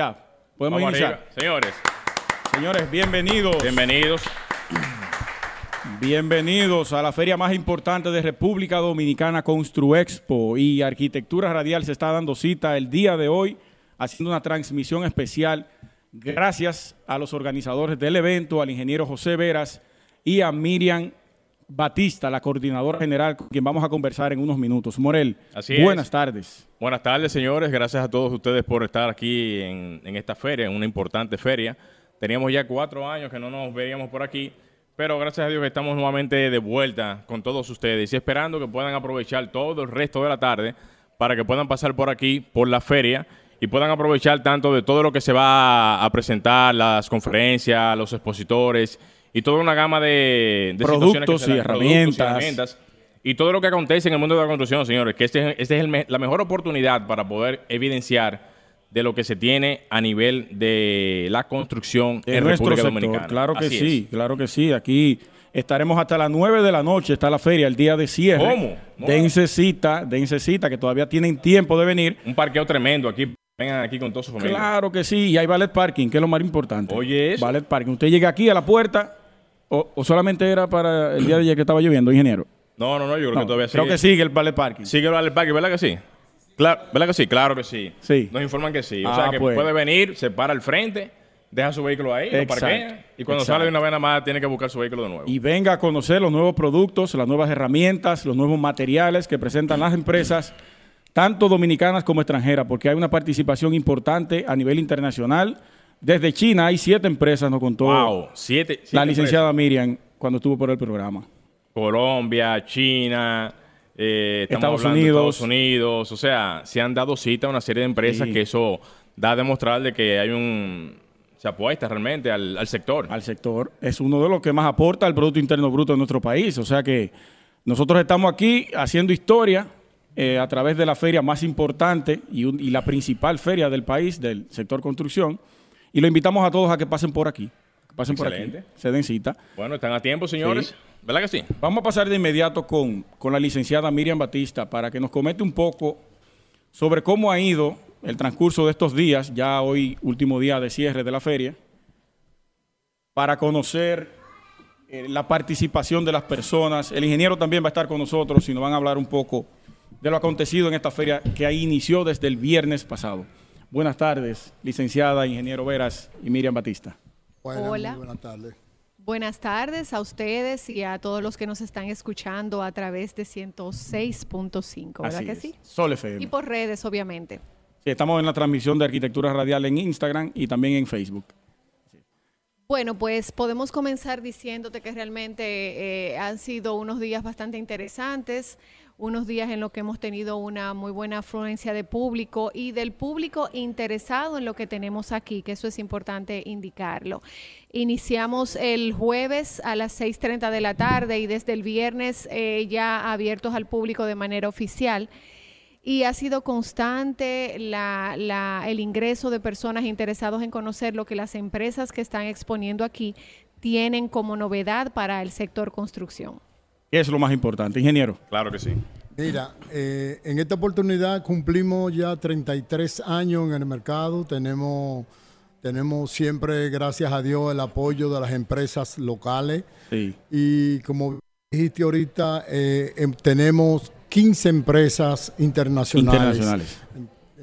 Ya, podemos Vamos iniciar. arriba. Señores, Señores, bienvenidos. bienvenidos. Bienvenidos a la feria más importante de República Dominicana, Construexpo. Y Arquitectura Radial se está dando cita el día de hoy, haciendo una transmisión especial. Gracias a los organizadores del evento, al ingeniero José Veras y a Miriam Batista, la coordinadora general, con quien vamos a conversar en unos minutos. Morel, Así es. buenas tardes. Buenas tardes, señores. Gracias a todos ustedes por estar aquí en, en esta feria, en una importante feria. Teníamos ya cuatro años que no nos veíamos por aquí, pero gracias a Dios que estamos nuevamente de vuelta con todos ustedes y esperando que puedan aprovechar todo el resto de la tarde para que puedan pasar por aquí, por la feria, y puedan aprovechar tanto de todo lo que se va a presentar, las conferencias, los expositores y toda una gama de, de Productos se y dan, herramientas. y todo lo que acontece en el mundo de la construcción, señores, que este, este es el la mejor oportunidad para poder evidenciar de lo que se tiene a nivel de la construcción en, República sector. Dominicana. Claro que Así sí, es. claro que sí. Aquí estaremos hasta las 9 de la noche, está la feria, el día de cierre. ¿Cómo? No. Dense cita, dense cita, que todavía tienen tiempo de venir. Un parqueo tremendo aquí. Vengan aquí con toda su familia. Claro que sí, y hay ballet parking, que es lo más importante. Oye, eso. Ballet parking. Usted llega aquí a la puerta, o, o solamente era para el día de ayer que estaba lloviendo, ingeniero. No, no, no, yo creo No, que todavía creo sigue. que sigue el ballet parking. Sigue el Vale Parque, ¿verdad que sí? Claro, ¿verdad que sí? Claro que sí. Sí. Nos informan que sí. O Ah, sea que pues. puede venir, se para al frente, deja su vehículo ahí, lo parquea y cuando exacto. sale de una vez nada más tiene que buscar su vehículo de nuevo. y venga a conocer los nuevos productos, las nuevas herramientas, los nuevos materiales que presentan las empresas, tanto dominicanas como extranjeras, porque hay una participación importante a nivel internacional. Desde China hay siete empresas, nos contó wow, siete, siete la licenciada empresas. Miriam cuando estuvo por el programa. Colombia, China, eh, Estados Unidos. Estados Unidos, o sea, se han dado cita a una serie de empresas Sí. que eso da a demostrar de que hay un se apuesta realmente al, al sector. al sector. Es uno de los que más aporta al Producto Interno Bruto de nuestro país. O sea que nosotros estamos aquí haciendo historia eh, a través de la feria más importante y, un- y la principal feria del país, del sector construcción. Y lo invitamos a todos a que pasen por aquí. Que pasen por aquí. Se den cita. Bueno, están a tiempo, señores. Sí. ¿Verdad que sí? Vamos a pasar de inmediato con, con la licenciada Miriam Batista para que nos comente un poco sobre cómo ha ido el transcurso de estos días, ya hoy último día de cierre de la feria, para conocer eh, la participación de las personas. El ingeniero también va a estar con nosotros y nos van a hablar un poco de lo acontecido en esta feria que ahí inició desde el viernes pasado. Buenas tardes, licenciada, ingeniero Veras y Miriam Batista. Buenas, Hola. muy buenas tardes. Buenas tardes a ustedes y a todos los que nos están escuchando a través de 106.5, ¿verdad Así que es. sí? Sol FM. Y por redes, obviamente. Sí, estamos en la transmisión de Arquitectura Radial en Instagram y también en Facebook. Bueno, pues podemos comenzar diciéndote que realmente eh, han sido unos días bastante interesantes, unos días en los que hemos tenido una muy buena afluencia de público y del público interesado en lo que tenemos aquí, que eso es importante indicarlo. Iniciamos el jueves a las 6.30 de la tarde y desde el viernes eh, ya abiertos al público de manera oficial. Y ha sido constante la- el ingreso de personas interesados en conocer lo que las empresas que están exponiendo aquí tienen como novedad para el sector construcción. Es lo más importante, ingeniero. Claro que sí. Mira, eh, en esta oportunidad cumplimos ya 33 años en el mercado. Tenemos, tenemos siempre, gracias a Dios, el apoyo de las empresas locales. Sí. Y como dijiste ahorita, eh, em- tenemos 15 empresas internacionales. Internacionales.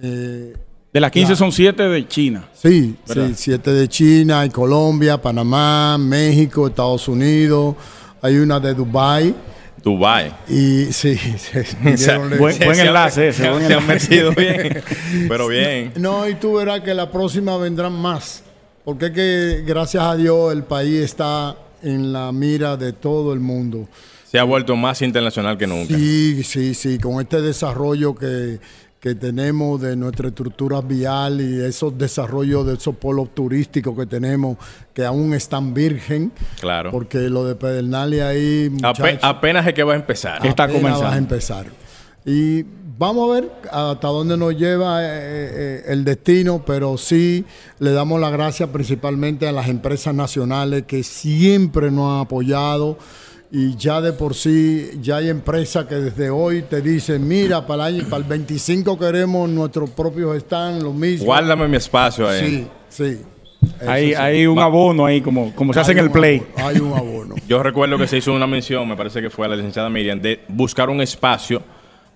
Eh, De las 15 Claro. son 7 de China. Sí, ¿Verdad? sí, siete de China, hay Colombia, Panamá, México, Estados Unidos, hay una de Dubai Dubai. y sí, se Buen- buen enlace Se, buen se han metido bien. Pero bien. No, y tú verás que la próxima vendrán más, porque es que gracias a Dios el país está en la mira de todo el mundo. Se Se ha vuelto más internacional que nunca. Sí, sí, sí, con este desarrollo que, que tenemos de nuestra estructura vial y esos desarrollos de esos polos turísticos que tenemos que aún están virgen. Claro. Porque lo de Pedernales ahí, Ape- apenas es que va a empezar. Está comenzando. vas a empezar. Y vamos a ver hasta dónde nos lleva eh, eh, el destino, pero sí le damos las gracias principalmente a las empresas nacionales que siempre nos han apoyado. Y ya de por sí, ya hay empresas que desde hoy te dicen, mira, para el, año, para el 25 queremos nuestros propios stand, lo mismo. Guárdame mi espacio ahí. Sí, sí. Hay, sí. hay un abono ahí, como, como se hace en el play. abono, Hay un abono. Yo recuerdo que se hizo una mención, me parece que fue a la licenciada Miriam, de buscar un espacio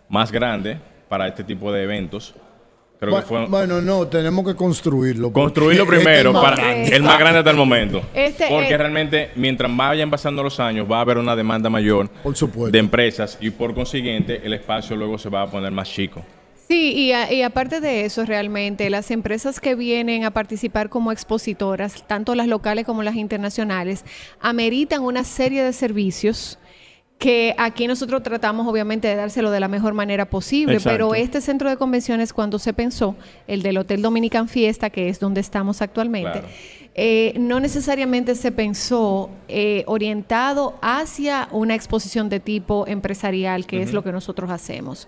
más grande para este tipo de eventos. Creo que fue Bueno, no, tenemos que construirlo. construirlo este es primero, para el más grande hasta el momento. Este Porque es- realmente, mientras vayan pasando los años, va a haber una demanda mayor Por supuesto. de empresas y por consiguiente el espacio luego se va a poner más chico. Sí, y, a- y aparte de eso, realmente, las empresas que vienen a participar como expositoras, tanto las locales como las internacionales, ameritan una serie de servicios que aquí nosotros tratamos obviamente de dárselo de la mejor manera posible, Exacto. pero este centro de convenciones cuando se pensó, el del Hotel Dominican Fiesta, que es donde estamos actualmente, Claro. eh, no necesariamente se pensó eh, orientado hacia una exposición de tipo empresarial, que es lo que nosotros hacemos.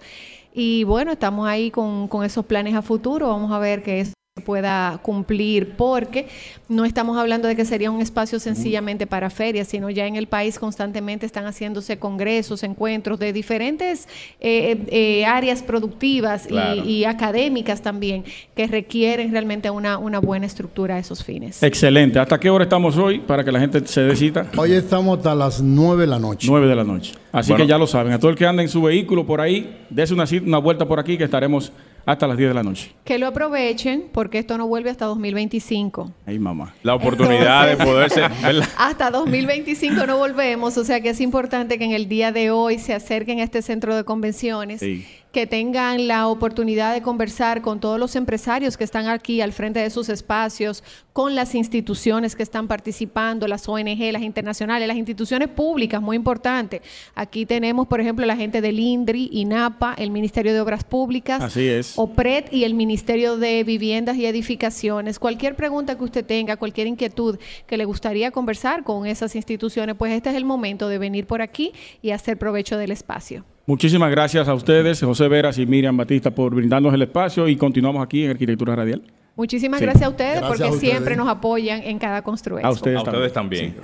Y bueno, estamos ahí con, con esos planes a futuro, vamos a ver que eso pueda cumplir, porque no estamos hablando de que sería un espacio sencillamente para ferias, sino ya en el país constantemente están haciéndose congresos, encuentros de diferentes eh, eh, áreas productivas y- Claro. y, académicas también, que requieren realmente una, una buena estructura a esos fines. Excelente. ¿Hasta qué hora estamos hoy para que la gente se dé cita? Hoy estamos hasta las 9 de la noche. 9 de la noche. Así Bueno. que ya lo saben. A todo el que anda en su vehículo por ahí, dése una, cita- una vuelta por aquí que estaremos hasta las 10 de la noche. Que lo aprovechen porque esto no vuelve hasta 2025. Ahí, mamá. La oportunidad de poderse... ¿verdad? Hasta 2025 no volvemos, o sea que es importante que en el día de hoy se acerquen a este centro de convenciones, Sí. Que tengan la oportunidad de conversar con todos los empresarios que están aquí al frente de sus espacios, con las instituciones que están participando, las ONG, las internacionales, las instituciones públicas, muy importante. Aquí tenemos, por ejemplo, la gente del INDRI, INAPA, el Ministerio de Obras Públicas, Así es. OPRED y el Ministerio de Viviendas y Edificaciones. Cualquier pregunta que usted tenga, cualquier inquietud que le gustaría conversar con esas instituciones, pues este es el momento de venir por aquí y hacer provecho del espacio. Muchísimas gracias a ustedes, José Veras y Miriam Batista, por brindarnos el espacio y continuamos aquí en Arquitectura Radial. Muchísimas Sí. gracias a ustedes Gracias porque a ustedes. siempre nos apoyan en cada construcción. A ustedes A ustedes también.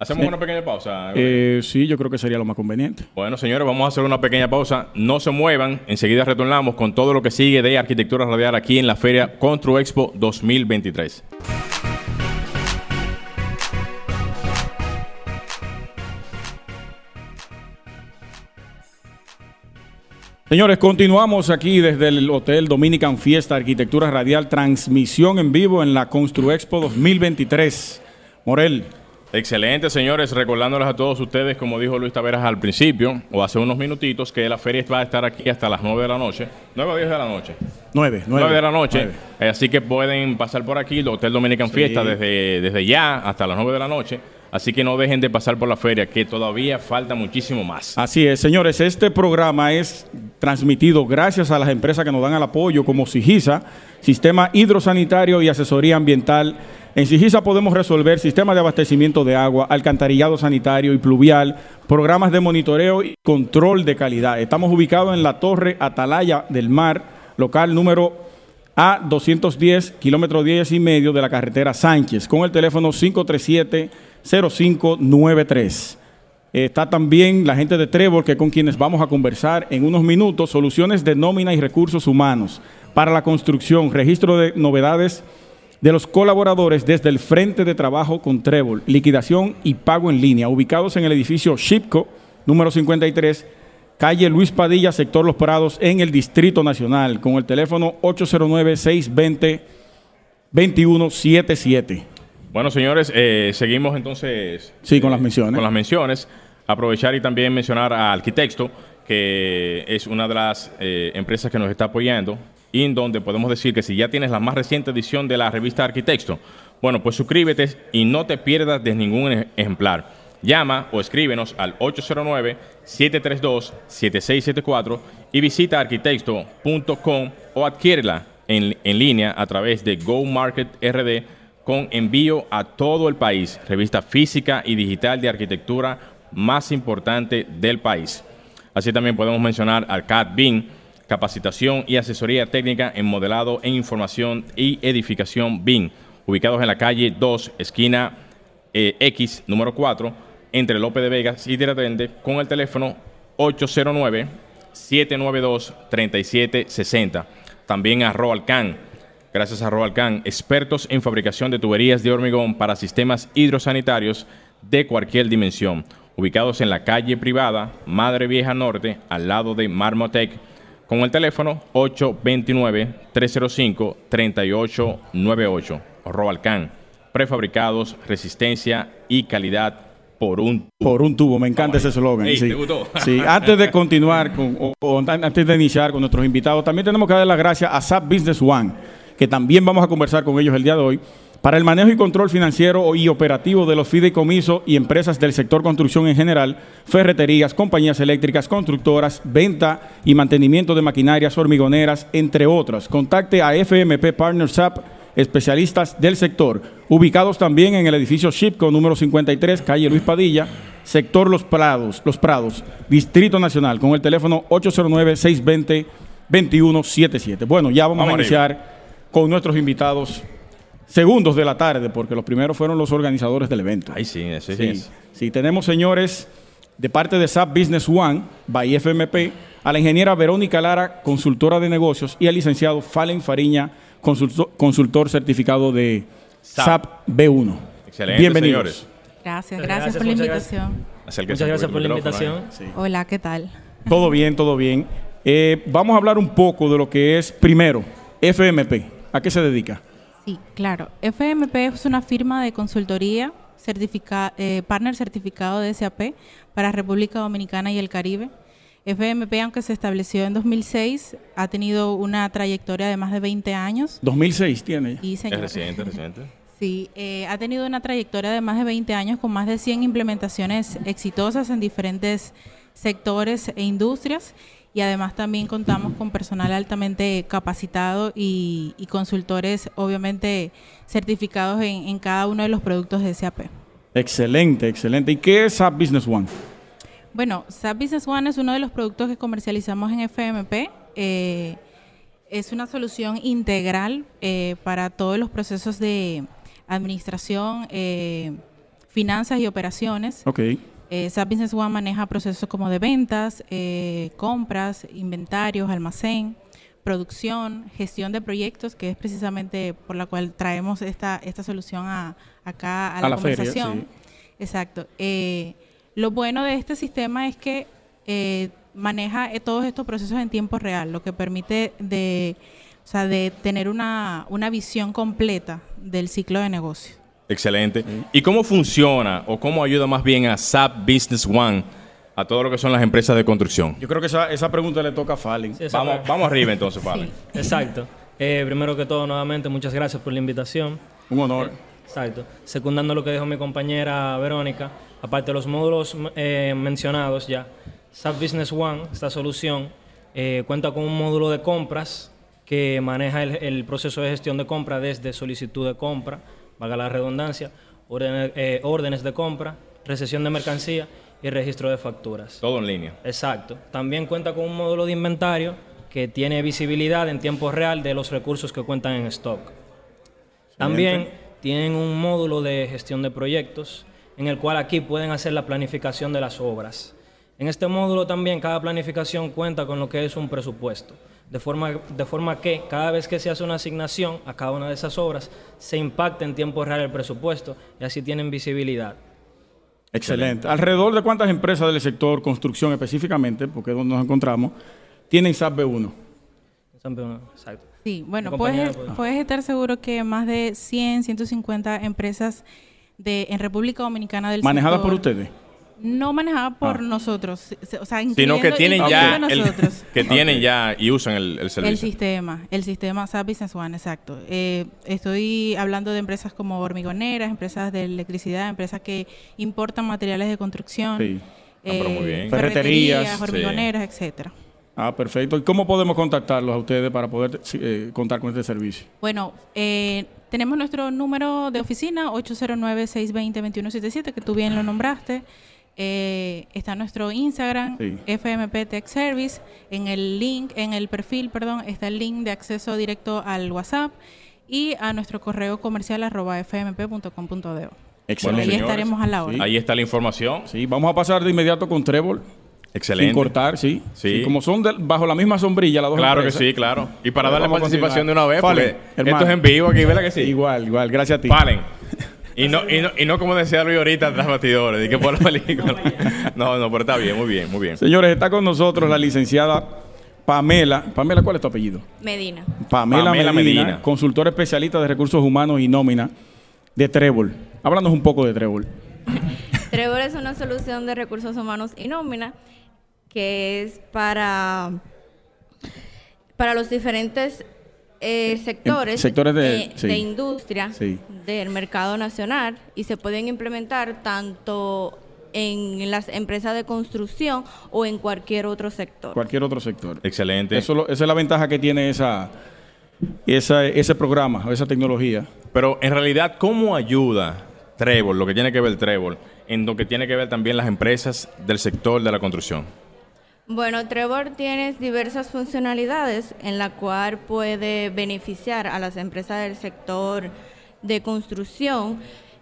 Hacemos una pequeña pausa. Eh, sí, yo creo que sería lo más conveniente. Bueno, señores, vamos a hacer una pequeña pausa. No se muevan. Enseguida retornamos con todo lo que sigue de Arquitectura Radial aquí en la Feria Constru Expo 2023. Señores, continuamos aquí desde el Hotel Dominican Fiesta Arquitectura Radial, transmisión en vivo en la Constru Expo 2023. Morel, Excelente, señores. Recordándoles a todos ustedes, como dijo Luis Taveras al principio, o hace unos minutitos, que la feria va a estar aquí hasta las 9 de la noche. 9 o 10 de la noche. 9, 9 de la noche. Eh, así que pueden pasar por aquí, el Hotel Dominican Fiesta, desde, desde ya hasta las 9 de la noche. Así que no dejen de pasar por la feria, que todavía falta muchísimo más. Así es, señores, este programa es transmitido gracias a las empresas que nos dan el apoyo, como Sigisa, Sistema Hidrosanitario y Asesoría Ambiental. En Sigisa podemos resolver sistemas de abastecimiento de agua, alcantarillado sanitario y pluvial, programas de monitoreo y control de calidad. Estamos ubicados en la Torre Atalaya del Mar, local número A210, kilómetro 10 y medio de la carretera Sánchez, con el teléfono 537-0593. Está también la gente de Trevor, que con quienes vamos a conversar en unos minutos, soluciones de nómina y recursos humanos para la construcción, registro de novedades de los colaboradores desde el frente de trabajo con Trevor, liquidación y pago en línea, ubicados en el edificio Shipco, número 53, calle Luis Padilla, sector Los Prados, en el Distrito Nacional, con el teléfono 809-620-2177. Bueno, señores, eh, seguimos entonces. Sí, con las menciones. Con las menciones. Aprovechar y también mencionar a Arquitecto, que es una de las eh, empresas que nos está apoyando y en donde podemos decir que si ya tienes la más reciente edición de la revista Arquitecto, bueno, pues suscríbete y no te pierdas de ningún ej- ejemplar. Llama o escríbenos al 809-732-7674 y visita arquitecto.com o adquiérela en, en línea a través de Go Market RD con envío a todo el país. Revista física y digital de arquitectura más importante del país. Así también podemos mencionar al CAD BIM, capacitación y asesoría técnica en modelado e información y edificación BIM, ubicados en la calle 2, esquina eh, X, número 4, entre López de Vegas y Tiradente, con el teléfono 809-792-3760. También a Roalcan. Gracias a Roalcan, expertos en fabricación de tuberías de hormigón para sistemas hidrosanitarios de cualquier dimensión ubicados en la calle privada Madre Vieja Norte, al lado de Marmotec, con el teléfono 829-305-3898. Robalcán, prefabricados, resistencia y calidad por un tubo. Por un tubo, me encanta ese eslogan. Ey, sí. ¿te gustó? Sí, antes de continuar, con, o- o antes de iniciar con nuestros invitados, también tenemos que dar las gracias a SAP Business One, que también vamos a conversar con ellos el día de hoy, para el manejo y control financiero y operativo de los fideicomisos y empresas del sector construcción en general, ferreterías, compañías eléctricas, constructoras, venta y mantenimiento de maquinarias hormigoneras, entre otras. Contacte a FMP Partners SAP, especialistas del sector, ubicados también en el edificio Shipco número 53, calle Luis Padilla, sector Los Prados, Los Prados, Distrito Nacional, con el teléfono 809-620-2177. Bueno, ya vamos, Vamos a iniciar con nuestros invitados segundos de la tarde, porque los primeros fueron los organizadores del evento. Ay, sí, ese Sí, es. sí, tenemos señores de parte de SAP Business One, by FMP, a la ingeniera Verónica Lara, consultora de negocios, y al licenciado Fallen Fariña, consultor, consultor certificado de SAP. SAP, B1. Excelente, Bienvenidos. señores. Gracias, Gracias, gracias por la gracias. invitación. Muchas gracias por la invitación. Hola, ¿qué tal? Todo bien, todo bien. Eh, vamos a hablar un poco de lo que es, primero, FMP. ¿A qué se dedica? Sí, claro. FMP es una firma de consultoría, certifica- eh, partner certificado de SAP para República Dominicana y el Caribe. FMP, aunque se estableció en 2006, ha tenido una trayectoria de más de 20 años. 2006 tiene. Es señor, reciente, reciente. Sí, eh, ha tenido una trayectoria de más de 20 años con más de 100 implementaciones exitosas en diferentes sectores e industrias y además también contamos con personal altamente capacitado y, y consultores obviamente certificados en, en cada uno de los productos de SAP. Excelente, excelente. ¿Y qué es SAP Business One? Bueno, SAP Business One es uno de los productos que comercializamos en FMP. eh, es una solución integral eh, para todos los procesos de administración, eh, finanzas y operaciones. Ok. Eh, SAP Business One maneja procesos como de ventas, eh, compras, inventarios, almacén, producción, gestión de proyectos, que es precisamente por la cual traemos esta, esta solución a, acá a, A la, la feria, conversación. Exacto. Eh, lo bueno de este sistema es que eh, maneja eh, todos estos procesos en tiempo real, lo que permite de, o sea, de tener una, una visión completa del ciclo de negocio. Excelente. ¿Y cómo funciona o cómo ayuda más bien a SAP Business One a todo lo que son las empresas de construcción? Yo creo que esa, esa pregunta le toca a Fallen. Sí, esa Vamos, vamos arriba entonces, Pablo. Exacto. Eh, primero que todo, nuevamente, muchas gracias por la invitación. Un honor. Exacto. Secundando lo que dijo mi compañera Verónica, aparte de los módulos eh, mencionados ya, SAP Business One, esta solución, eh, cuenta con un módulo de compras que maneja el, el proceso de gestión de compra desde solicitud de compra, valga la redundancia, órdenes, eh, órdenes de compra, recesión de mercancía y registro de facturas. Todo en línea. Exacto. También cuenta con un módulo de inventario que tiene visibilidad en tiempo real de los recursos que cuentan en stock. También tienen un módulo de gestión de proyectos en el cual aquí pueden hacer la planificación de las obras. En este módulo también cada planificación cuenta con lo que es un presupuesto, de forma, de forma que cada vez que se hace una asignación a cada una de esas obras, se impacta en tiempo real el presupuesto y así tienen visibilidad. Excelente. ¿Alrededor de cuántas empresas del sector construcción específicamente, porque es donde nos encontramos, tienen SAP B1? Exacto. Sí, bueno, puedes, puede- puedes estar seguro que más de 100, 150 empresas de, en República Dominicana del ¿Manejadas por ustedes? No manejada por nosotros, o sea, sino que tienen ya el- que tienen ya y usan el, el servicio. El sistema, el sistema SAP Business One, exacto. Eh, estoy hablando de empresas como hormigoneras, empresas de electricidad, empresas que importan materiales de construcción, Sí. Ah, pero muy bien. Ferreterías, sí. hormigoneras, etcétera. Ah, perfecto. ¿Y cómo podemos contactarlos a ustedes para poder eh, contar con este servicio? Bueno, eh, tenemos nuestro número de oficina, 809-620-2177, que tú bien lo nombraste. Eh, está nuestro Instagram, Sí. FMP Tech Service. En el link, en el perfil, perdón, está el link de acceso directo al WhatsApp y a nuestro correo comercial arroba fmp.com.do. Excelente. Ahí señores. estaremos a la hora. Ahí está la información. Sí, vamos a pasar de inmediato con Trébol. Excelente. Sin cortar, sí. Sí. Sí, Como son de- bajo la misma sombrilla las dos Claro que empresas. sí, claro. Y para darle participación de una vez, Fallen, porque hermano. esto es en vivo aquí, ¿verdad que sí? Igual, igual. Gracias a ti. Palen. Y no, y, no, y no como decía Luis ahorita tras batidores, de que por la película. No, no, pero está bien, muy bien, muy bien. Señores, está con nosotros la licenciada Pamela. Pamela, ¿cuál es tu apellido? Medina. Pamela, Pamela Medina, Medina. consultora especialista de recursos humanos y nómina de Trébol. Háblanos un poco de Trébol. Trevor es una solución de recursos humanos y nómina que es para, para los diferentes eh, sectores, sectores de- eh, sí. de industria Sí. del mercado nacional y se pueden implementar tanto en las empresas de construcción o en cualquier otro sector. Cualquier otro sector. Excelente. Eso lo- esa es la ventaja que tiene esa, esa, ese programa, o esa tecnología. Pero en realidad, ¿cómo ayuda Trevor, lo que tiene que ver Trevor, en lo que tiene que ver también las empresas del sector de la construcción? Bueno, Trevor tiene diversas funcionalidades en la cual puede beneficiar a las empresas del sector de construcción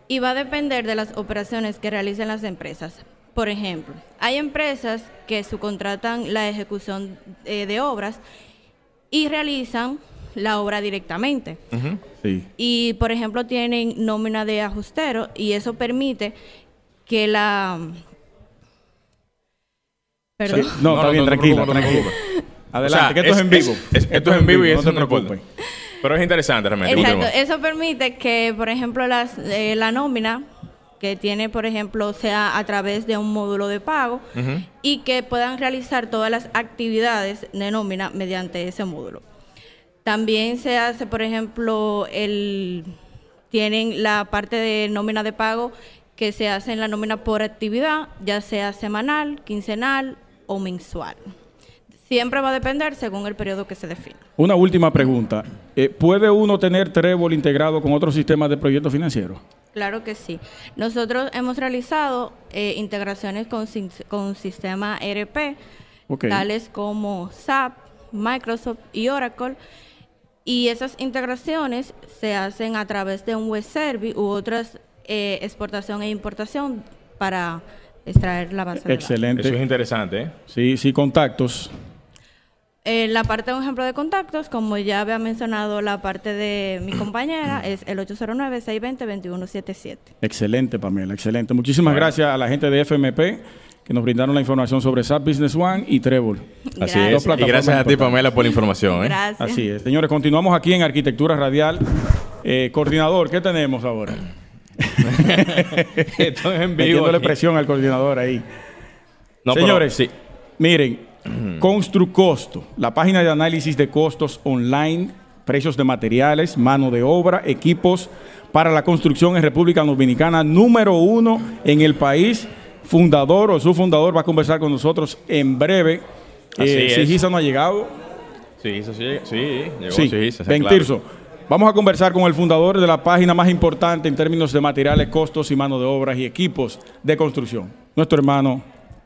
y va a depender de las operaciones que realicen las empresas. Por ejemplo, hay empresas que subcontratan la ejecución eh, de obras y realizan la obra directamente. Sí. Y, por ejemplo, tienen nómina de ajustero y eso permite que la... Perdón. Sí. No, No, está no, bien, no tranquila, tranquila. Adelante, O sea, que esto es, en vivo. esto es en vivo y eso no preocupes. Pero es interesante realmente. Exacto, eso permite que, por ejemplo, las, eh, la nómina que tiene, por ejemplo, sea a través de un módulo de pago y que puedan realizar todas las actividades de nómina mediante ese módulo. También se hace, por ejemplo, el tienen la parte de nómina de pago que se hace en la nómina por actividad, ya sea semanal, quincenal o mensual. Siempre va a depender según el periodo que se define. Una última pregunta. Eh, ¿Puede uno tener Trébol integrado con otros sistemas de proyectos financieros? Claro que sí. Nosotros hemos realizado eh, integraciones con, con sistema ERP, tales como SAP, Microsoft y Oracle. Y esas integraciones se hacen a través de un web service u otras eh, exportación e importación para extraer la base de. Excelente. Eso es interesante, ¿eh? Sí, sí, contactos. En la parte de un ejemplo de contactos, como ya había mencionado la parte de mi compañera, es el 809-620-2177. Excelente, Pamela, excelente. Muchísimas gracias a la gente de FMP que nos brindaron la información sobre SAP Business One y Trébol. Así es. Y gracias a ti, Pamela, por la información. ¿eh? Gracias. Así es. Señores, continuamos aquí en Arquitectura Radial. Eh, coordinador, ¿qué tenemos ahora? Esto es en vivo. Metiéndole aquí. presión al coordinador ahí. No, pero Señores, sí. miren, Construcosto, la página de análisis de costos online, precios de materiales, mano de obra, equipos para la construcción en República Dominicana, número uno en el país. Fundador o su fundador va a conversar con nosotros en breve. Así Eh, es. No ha llegado. Sí, eso sí, sí, llegó Sí, claro. Vamos a conversar con el fundador de la página más importante en términos de materiales, costos y mano de obras y equipos de construcción. Nuestro hermano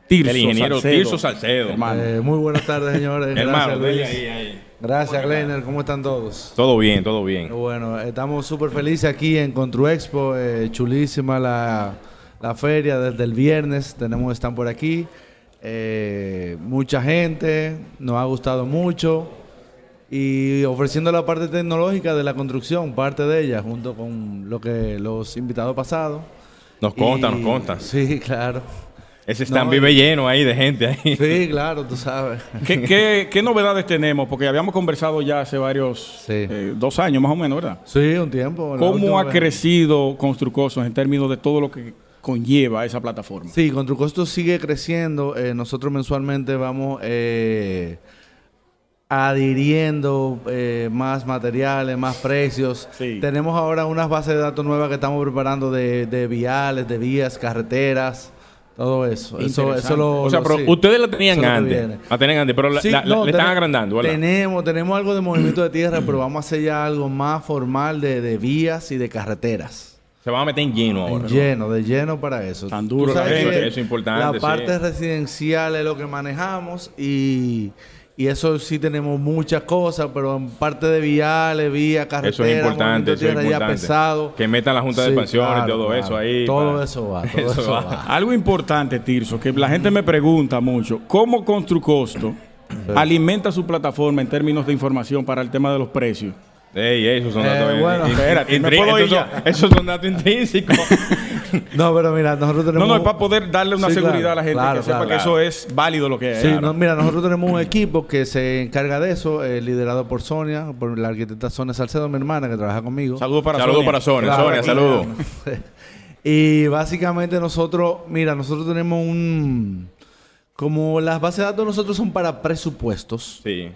Tirso El ingeniero Salcedo. Tirso Salcedo. Hermano. Eh, muy buenas tardes, señores. Hermano, Gracias, Luis. ahí, ahí. Gracias, Gleiner. ¿Cómo están todos? Todo bien, todo bien. Bueno, estamos súper felices aquí en Construexpo. eh, chulísima la, la feria desde el viernes. Tenemos stand por aquí. Eh, mucha gente. Nos ha gustado mucho. Y ofreciendo la parte tecnológica de la construcción, parte de ella, junto con lo que los invitados pasados. Nos consta, Y- nos consta. Sí, claro. Ese stand No, vive lleno ahí de gente ahí. Sí, claro, tú sabes. ¿Qué, qué, qué novedades tenemos? Porque habíamos conversado ya hace varios, Sí. eh, dos años más o menos, ¿verdad? Sí, un tiempo. ¿Cómo ha vez. crecido Construcosos en términos de todo lo que conlleva esa plataforma. Sí, Construcosto sigue creciendo. Eh, nosotros mensualmente vamos eh, adhiriendo eh, más materiales, más precios. Sí. Tenemos ahora unas bases de datos nuevas que estamos preparando de, de viales, de vías, carreteras, todo eso. Eso, eso lo, O sea, lo- pero sí. ustedes la tenían antes. La tenían antes, pero la, Sí, la- la- no, le están agrandando, ¿verdad? Tenemos, tenemos algo de movimiento de tierra, pero vamos a hacer ya algo más formal de, de vías y de carreteras. Se van a meter en lleno ahora. En ¿no? lleno, de lleno para eso. Tan duro Eso es importante, La sí. parte residencial es lo que manejamos y, y eso sí tenemos muchas cosas, pero en parte de viales, vía, carretera, Eso es importante, eso es importante. pesado. Que metan la Junta de Sí, Expansión y claro, todo claro. eso ahí. Todo para- eso va, todo Eso eso va. va. Algo importante, Tirso, que la gente me pregunta mucho, ¿cómo Construcosto alimenta su plataforma en términos de información para el tema de los precios? Ey, ey, esos son Eh, datos. bueno. Espérate, in- ¿me puedo ir esos, son, ya? esos son datos intrínsecos. No, pero mira, nosotros tenemos... No, no, es para poder darle una Sí, seguridad claro, a la gente claro, que sepa claro. que eso es válido lo que es. Sí, no, mira, nosotros tenemos un equipo que se encarga de eso, eh, liderado por Sonia, por la arquitecta Sonia Salcedo, mi hermana, que trabaja conmigo. Saludos para Saludos para Sonia. Claro, Sonia, saludos. y básicamente nosotros, mira, nosotros tenemos un... Como las bases de datos nosotros son para presupuestos, Sí.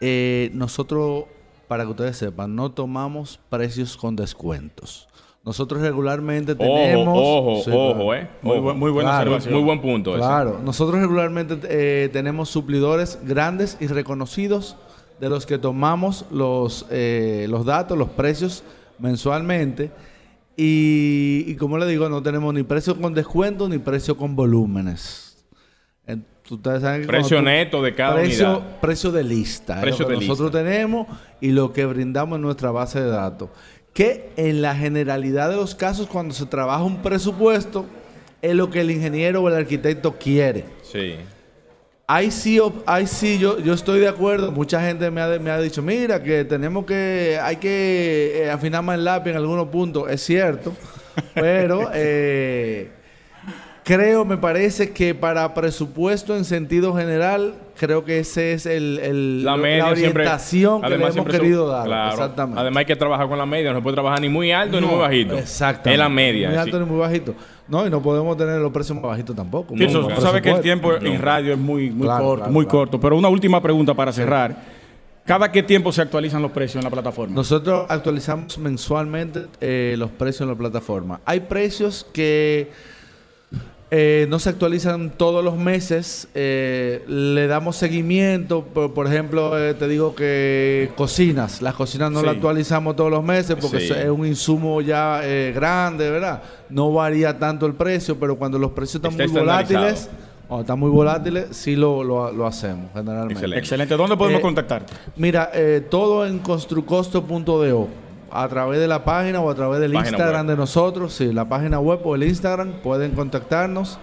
eh, nosotros, para que ustedes sepan, no tomamos precios con descuentos. Nosotros regularmente tenemos... Ojo, ojo, Sí, ojo, claro. eh. Muy, Ojo. bu- muy buena Claro. observación. Muy buen punto ese. Claro, nosotros regularmente eh, tenemos suplidores grandes y reconocidos de los que tomamos los, eh, los datos, los precios mensualmente. Y, y como le digo, no tenemos ni precio con descuento ni precio con volúmenes. En- ustedes saben que Precio tú- neto de cada precio, unidad. Precio de lista. es Precio lo que de nosotros tenemos y lo que brindamos en nuestra base de datos. Que en la generalidad de los casos, cuando se trabaja un presupuesto, es lo que el ingeniero o el arquitecto quiere. Sí. Ahí sí, ahí sí yo, yo estoy de acuerdo. Mucha gente me ha, me ha dicho, mira, que tenemos que, hay que eh, afinar más el lápiz en algunos puntos. Es cierto, pero eh, creo, me parece que para presupuesto en sentido general, creo que ese es el, el- La media siempre. orientación que le hemos querido dar. Claro. Exactamente. Además hay que trabajar con la media. No se puede trabajar ni muy alto ni muy bajito. Exactamente. Es la media. Muy sí. alto ni muy bajito. No, y no podemos tener los precios más bajitos tampoco. Tú sabes que el tiempo en radio es muy, muy Claro, corto, claro, muy claro. corto. Pero una última pregunta para cerrar. ¿Cada qué tiempo se actualizan los precios en la plataforma? Nosotros actualizamos mensualmente eh, los precios en la plataforma. Hay precios que eh, no se actualizan todos los meses. eh, le damos seguimiento. Por, por ejemplo, eh, te digo que cocinas. Las cocinas no Sí. las actualizamos todos los meses porque Sí. es un insumo ya eh, grande, ¿verdad? No varía tanto el precio, pero cuando los precios están Está muy volátiles, estandarizado. cuando están muy volátiles, sí lo, lo- lo hacemos generalmente. Excelente. Excelente. ¿Dónde podemos contactarte? Mira, eh, todo en construcosto.do. A través de la página o a través del Página Instagram web. de nosotros, sí, la página web o el Instagram, pueden contactarnos.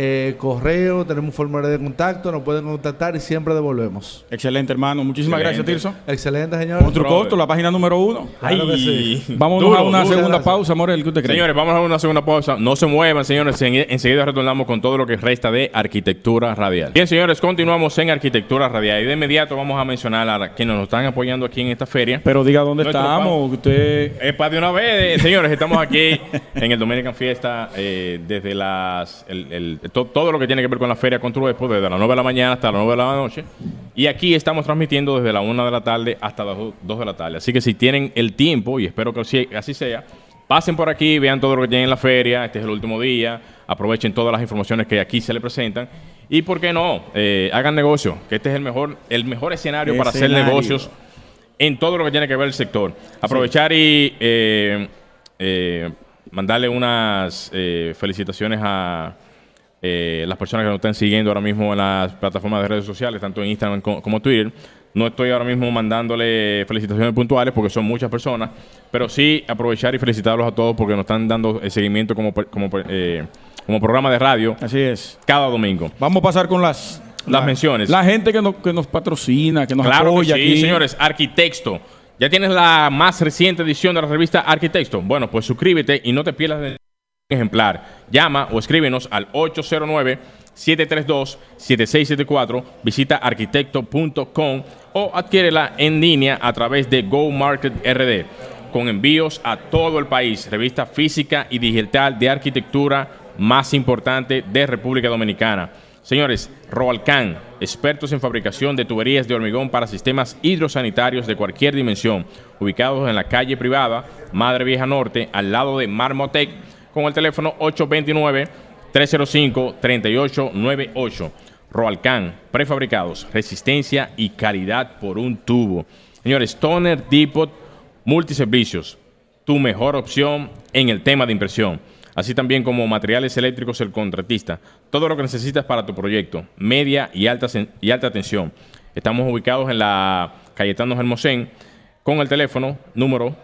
Eh, correo, tenemos un formulario de contacto, nos pueden contactar y siempre devolvemos. Excelente, hermano. Muchísimas Excelente. gracias, Tirso. Excelente, señor. Otro costo, la página número uno. Claro que sí. Vamos Duro, a una duro. segunda gracias. pausa, Morel. ¿Qué usted cree? Señores, vamos a una segunda pausa. No se muevan, señores. En- enseguida retornamos con todo lo que resta de arquitectura radial. Bien, señores, continuamos en arquitectura radial. Y de inmediato vamos a mencionar a quienes nos están apoyando aquí en esta feria. Pero diga dónde Nuestro estamos. Usted... Es para de una vez, eh, señores, estamos aquí en el Dominican Fiesta eh, desde las el- el- to- todo lo que tiene que ver con la feria Constru Expo, desde las 9 de la mañana hasta las 9 de la noche. Y aquí estamos transmitiendo desde la 1 de la tarde hasta las 2 de la tarde. Así que si tienen el tiempo, y espero que así, así sea, pasen por aquí, vean todo lo que tienen en la feria. Este es el último día. Aprovechen todas las informaciones que aquí se les presentan. Y por qué no, Eh, hagan negocio, que este es el mejor, el mejor escenario, para hacer negocios en todo lo que tiene que ver el sector. Aprovechar y eh, eh, mandarle unas eh, felicitaciones a eh, las personas que nos están siguiendo ahora mismo en las plataformas de redes sociales, tanto en Instagram co- como Twitter. No estoy ahora mismo mandándole felicitaciones puntuales porque son muchas personas, pero sí aprovechar y felicitarlos a todos porque nos están dando el seguimiento como, como, eh, como programa de radio Así es. cada domingo. Vamos a pasar con las... Las menciones. La gente que nos, que nos patrocina, que nos Claro que apoya sí, aquí. señores. Arquitecto. ¿Ya tienes la más reciente edición de la revista Arquitecto? Bueno, pues suscríbete y no te pierdas de ejemplar. Llama o escríbenos al 809-732-7674. Visita arquitecto.com o adquiérela en línea a través de Go Market RD. Con envíos a todo el país. Revista física y digital de arquitectura más importante de República Dominicana. Señores, Roalcan, expertos en fabricación de tuberías de hormigón para sistemas hidrosanitarios de cualquier dimensión, ubicados en la calle privada Madre Vieja Norte, al lado de Marmotec, con el teléfono 829-305-3898. Roalcan, prefabricados, resistencia y calidad por un tubo. Señores, Toner Depot Multiservicios, tu mejor opción en el tema de impresión así también como materiales eléctricos el contratista. Todo lo que necesitas para tu proyecto, media y alta, y alta tensión. Estamos ubicados en la Cayetano Hermosén con el teléfono número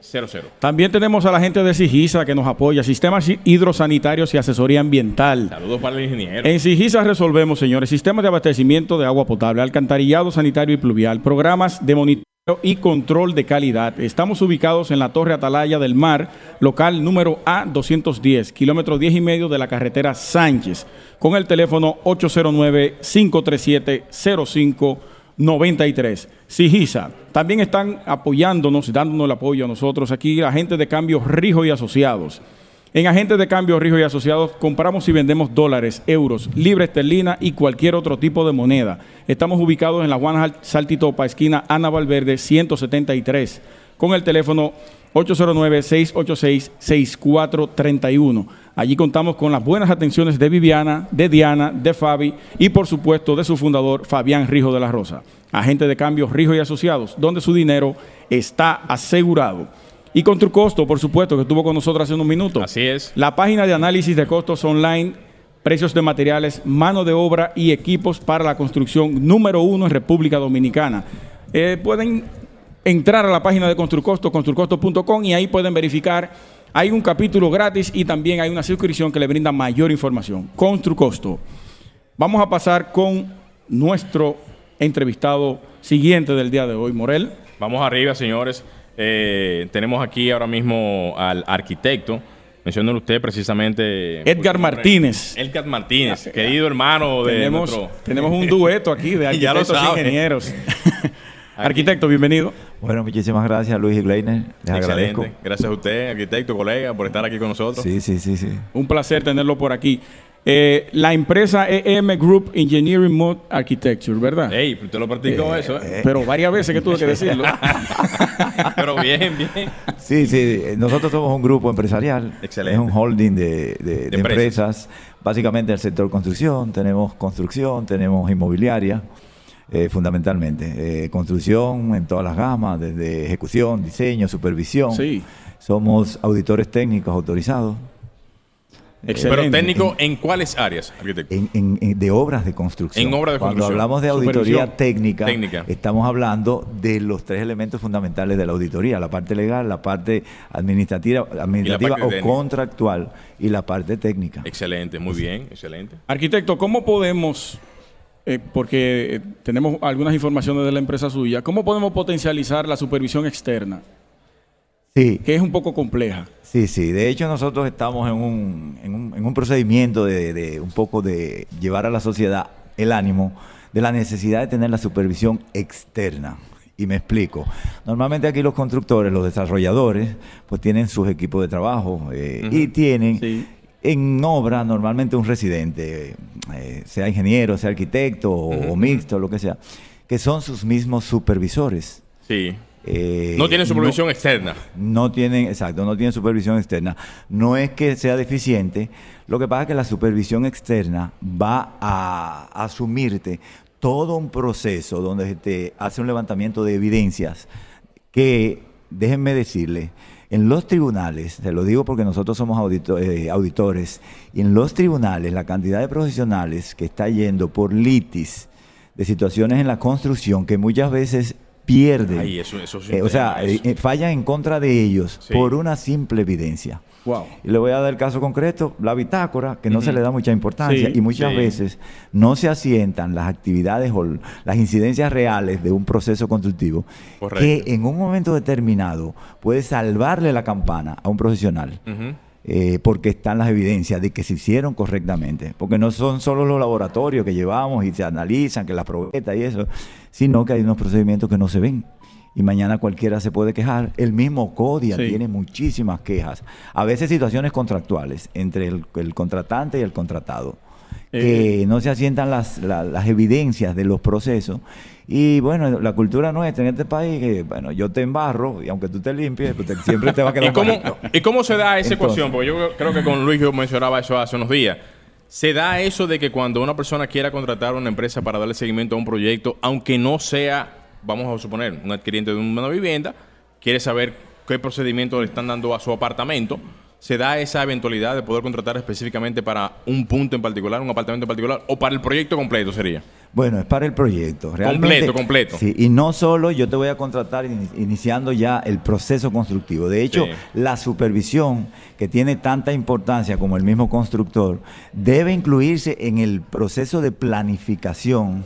809-535-0600. También tenemos a la gente de Sigisa que nos apoya, sistemas hidrosanitarios y asesoría ambiental. Saludos para el ingeniero. En Sigisa resolvemos, señores, sistemas de abastecimiento de agua potable, alcantarillado sanitario y pluvial, programas de monitoreo y control de calidad. Estamos ubicados en la Torre Atalaya del Mar, local número A210, kilómetro 10 y medio de la carretera Sánchez, con el teléfono 809-537-0593. Sigisa, también están apoyándonos, dándonos el apoyo a nosotros aquí, la gente de Cambio Rijo y Asociados. En Agentes de Cambio Rijo y Asociados compramos y vendemos dólares, euros, libra esterlina y cualquier otro tipo de moneda. Estamos ubicados en la Juan Saltitopa, esquina Ana Valverde 173, con el teléfono 809-686-6431. Allí contamos con las buenas atenciones de Viviana, de Diana, de Fabi y por supuesto de su fundador Fabián Rijo de la Rosa. Agente de Cambio Rijo y Asociados, donde su dinero está asegurado. Y con Trucosto, por supuesto, que estuvo con nosotros hace unos minutos. Así es. La página de análisis de costos online, precios de materiales, mano de obra y equipos para la construcción número uno en República Dominicana. Eh, pueden entrar a la página de Construcosto, construcosto.com y ahí pueden verificar. Hay un capítulo gratis y también hay una suscripción que le brinda mayor información. Construcosto. Vamos a pasar con nuestro entrevistado siguiente del día de hoy, Morel. Vamos arriba, señores. Eh, tenemos aquí ahora mismo al arquitecto. Menciónelo usted precisamente. Edgar Martínez. Edgar Martínez, querido hermano de tenemos, Tenemos un dueto aquí de arquitectos e ingenieros. Arquitecto, bienvenido. Bueno, muchísimas gracias Luis y Gleiner. Les Excelente. Gracias a usted, arquitecto, colega, por estar aquí con nosotros. Sí, sí, sí, sí. Un placer tenerlo por aquí. Eh, la empresa EM Group Engineering Mode Architecture, ¿verdad? Ey, usted lo practicó eh, eso, ¿eh? Pero varias veces que tuve que decirlo. Pero bien, bien. Sí, sí, nosotros somos un grupo empresarial. Excelente. Es un holding de, empresas. básicamente el sector construcción. Tenemos construcción, tenemos inmobiliaria. Fundamentalmente. construcción en todas las gamas, desde ejecución, diseño, supervisión. Sí. Somos auditores técnicos autorizados. Excelente. Pero técnico, ¿en cuáles áreas, arquitecto? En, de obras de construcción. En obras de Cuando hablamos de auditoría técnica, estamos hablando de los tres elementos fundamentales de la auditoría, la parte legal, la parte administrativa, administrativa o contractual y la parte técnica. Excelente, muy bien, excelente. Arquitecto, ¿cómo podemos, eh, porque eh, tenemos algunas informaciones de la empresa suya, ¿cómo podemos potencializar la supervisión externa? Sí. Que es un poco compleja. Sí, sí. De hecho, nosotros estamos en un, en un, en un procedimiento de, de, un poco de llevar a la sociedad el ánimo de la necesidad de tener la supervisión externa. Y me explico. Normalmente aquí los constructores, los desarrolladores, pues tienen sus equipos de trabajo eh, y tienen en obra normalmente un residente, eh, sea ingeniero, sea arquitecto o mixto, lo que sea, que son sus mismos supervisores. Sí. Eh, no tienen supervisión externa. No tienen, exacto, no tienen supervisión externa. No es que sea deficiente, lo que pasa es que la supervisión externa va a asumirte todo un proceso donde te hace un levantamiento de evidencias que, déjenme decirle, en los tribunales, se lo digo porque nosotros somos eh, auditores, y en los tribunales la cantidad de profesionales que está yendo por litis de situaciones en la construcción que muchas veces pierden. Eh, o sea, eh, fallan en contra de ellos por una simple evidencia. Y le voy a dar el caso concreto, la bitácora, que no se le da mucha importancia y muchas veces no se asientan las actividades o las incidencias reales de un proceso constructivo que en un momento determinado puede salvarle la campana a un profesional. Eh, porque están las evidencias de que se hicieron correctamente. Porque no son solo los laboratorios que llevamos y se analizan, que la probeta y eso, sino que hay unos procedimientos que no se ven. Y mañana cualquiera se puede quejar. El mismo CODIA Sí. tiene muchísimas quejas. A veces situaciones contractuales entre el, el contratante y el contratado. Que no se asientan las, la- las evidencias de los procesos. Y bueno, la cultura nuestra en este país, que bueno, yo te embarro y aunque tú te limpies, pues te- siempre te va a quedar ¿Y cómo. ¿Y cómo se da esa Entonces- ecuación? Porque yo creo que con Luis yo mencionaba eso hace unos días. Se da eso de que cuando una persona quiera contratar a una empresa para darle seguimiento a un proyecto, aunque no sea, vamos a suponer, un adquiriente de una vivienda, quiere saber qué procedimiento le están dando a su apartamento, se da esa eventualidad de poder contratar específicamente para un punto en particular, un apartamento en particular, o para el proyecto completo sería. Bueno, es para el proyecto. Completo, completo. Sí, y no solo yo te voy a contratar in- iniciando ya el proceso constructivo. De hecho, Sí. la supervisión, que tiene tanta importancia como el mismo constructor, debe incluirse en el proceso de planificación,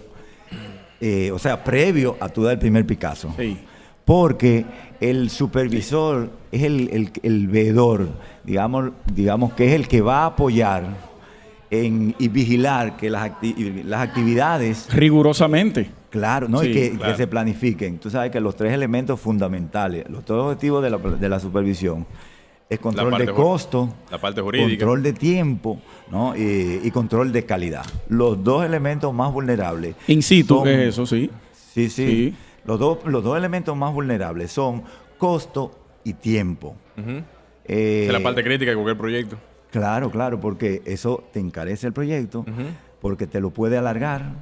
eh, o sea, previo a tu dar el primer Picasso. Sí. Porque el supervisor es el, el, el veedor, digamos, digamos que es el que va a apoyar en, y vigilar que las, acti- las actividades Rigurosamente. Claro, ¿no? y Sí, que, que claro. se planifiquen. Tú sabes que los tres elementos fundamentales, los tres objetivos de la, de la supervisión es control de costo, la parte jurídica. control de tiempo ¿no? y, y control de calidad. Los dos elementos más vulnerables. In situ, son- que es eso, sí. Sí, sí. Sí. Los, dos, los dos elementos más vulnerables son costo y tiempo. Eh, es la parte crítica de cualquier proyecto. Claro, claro, porque eso te encarece el proyecto, porque te lo puede alargar.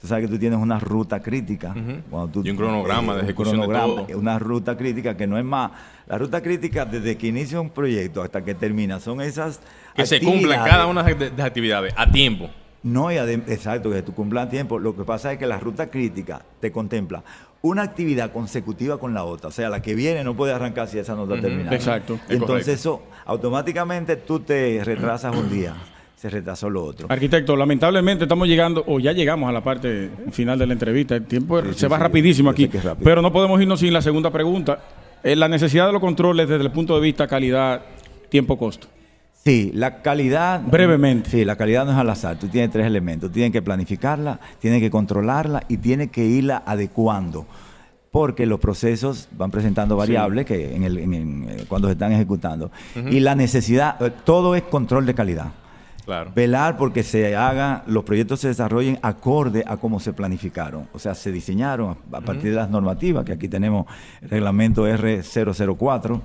Tú sabes que tú tienes una ruta crítica. cuando tú- Y un cronograma de un ejecución de cronograma, todo. Una ruta crítica que no es más. La ruta crítica desde que inicia un proyecto hasta que termina son esas. Que se cumplan cada una de las actividades a tiempo. No, y exacto, que tú cumplas a tiempo. Lo que pasa es que la ruta crítica te contempla una actividad consecutiva con la otra. O sea, la que viene no puede arrancar si esa no está terminada. exacto. Entonces correcto. eso, automáticamente tú te retrasas un día, se retrasó lo otro. Arquitecto, lamentablemente estamos llegando, o ya llegamos a la parte final de la entrevista. El tiempo Sí, se sí, va sí. rapidísimo aquí. Pero no podemos irnos sin la segunda pregunta. Eh, la necesidad de los controles desde el punto de vista calidad, tiempo, costo. Sí, la calidad. Brevemente. Sí, la calidad no es al azar. Tú tienes tres elementos. Tienes que planificarla, tienes que controlarla y tienes que irla adecuando. Porque los procesos van presentando variables que en el, en- en, eh, cuando se están ejecutando. Y la necesidad, eh, todo es control de calidad. Claro. Velar porque se hagan, los proyectos se desarrollen acorde a cómo se planificaron. O sea, se diseñaron a, a partir de las normativas, que aquí tenemos el reglamento R004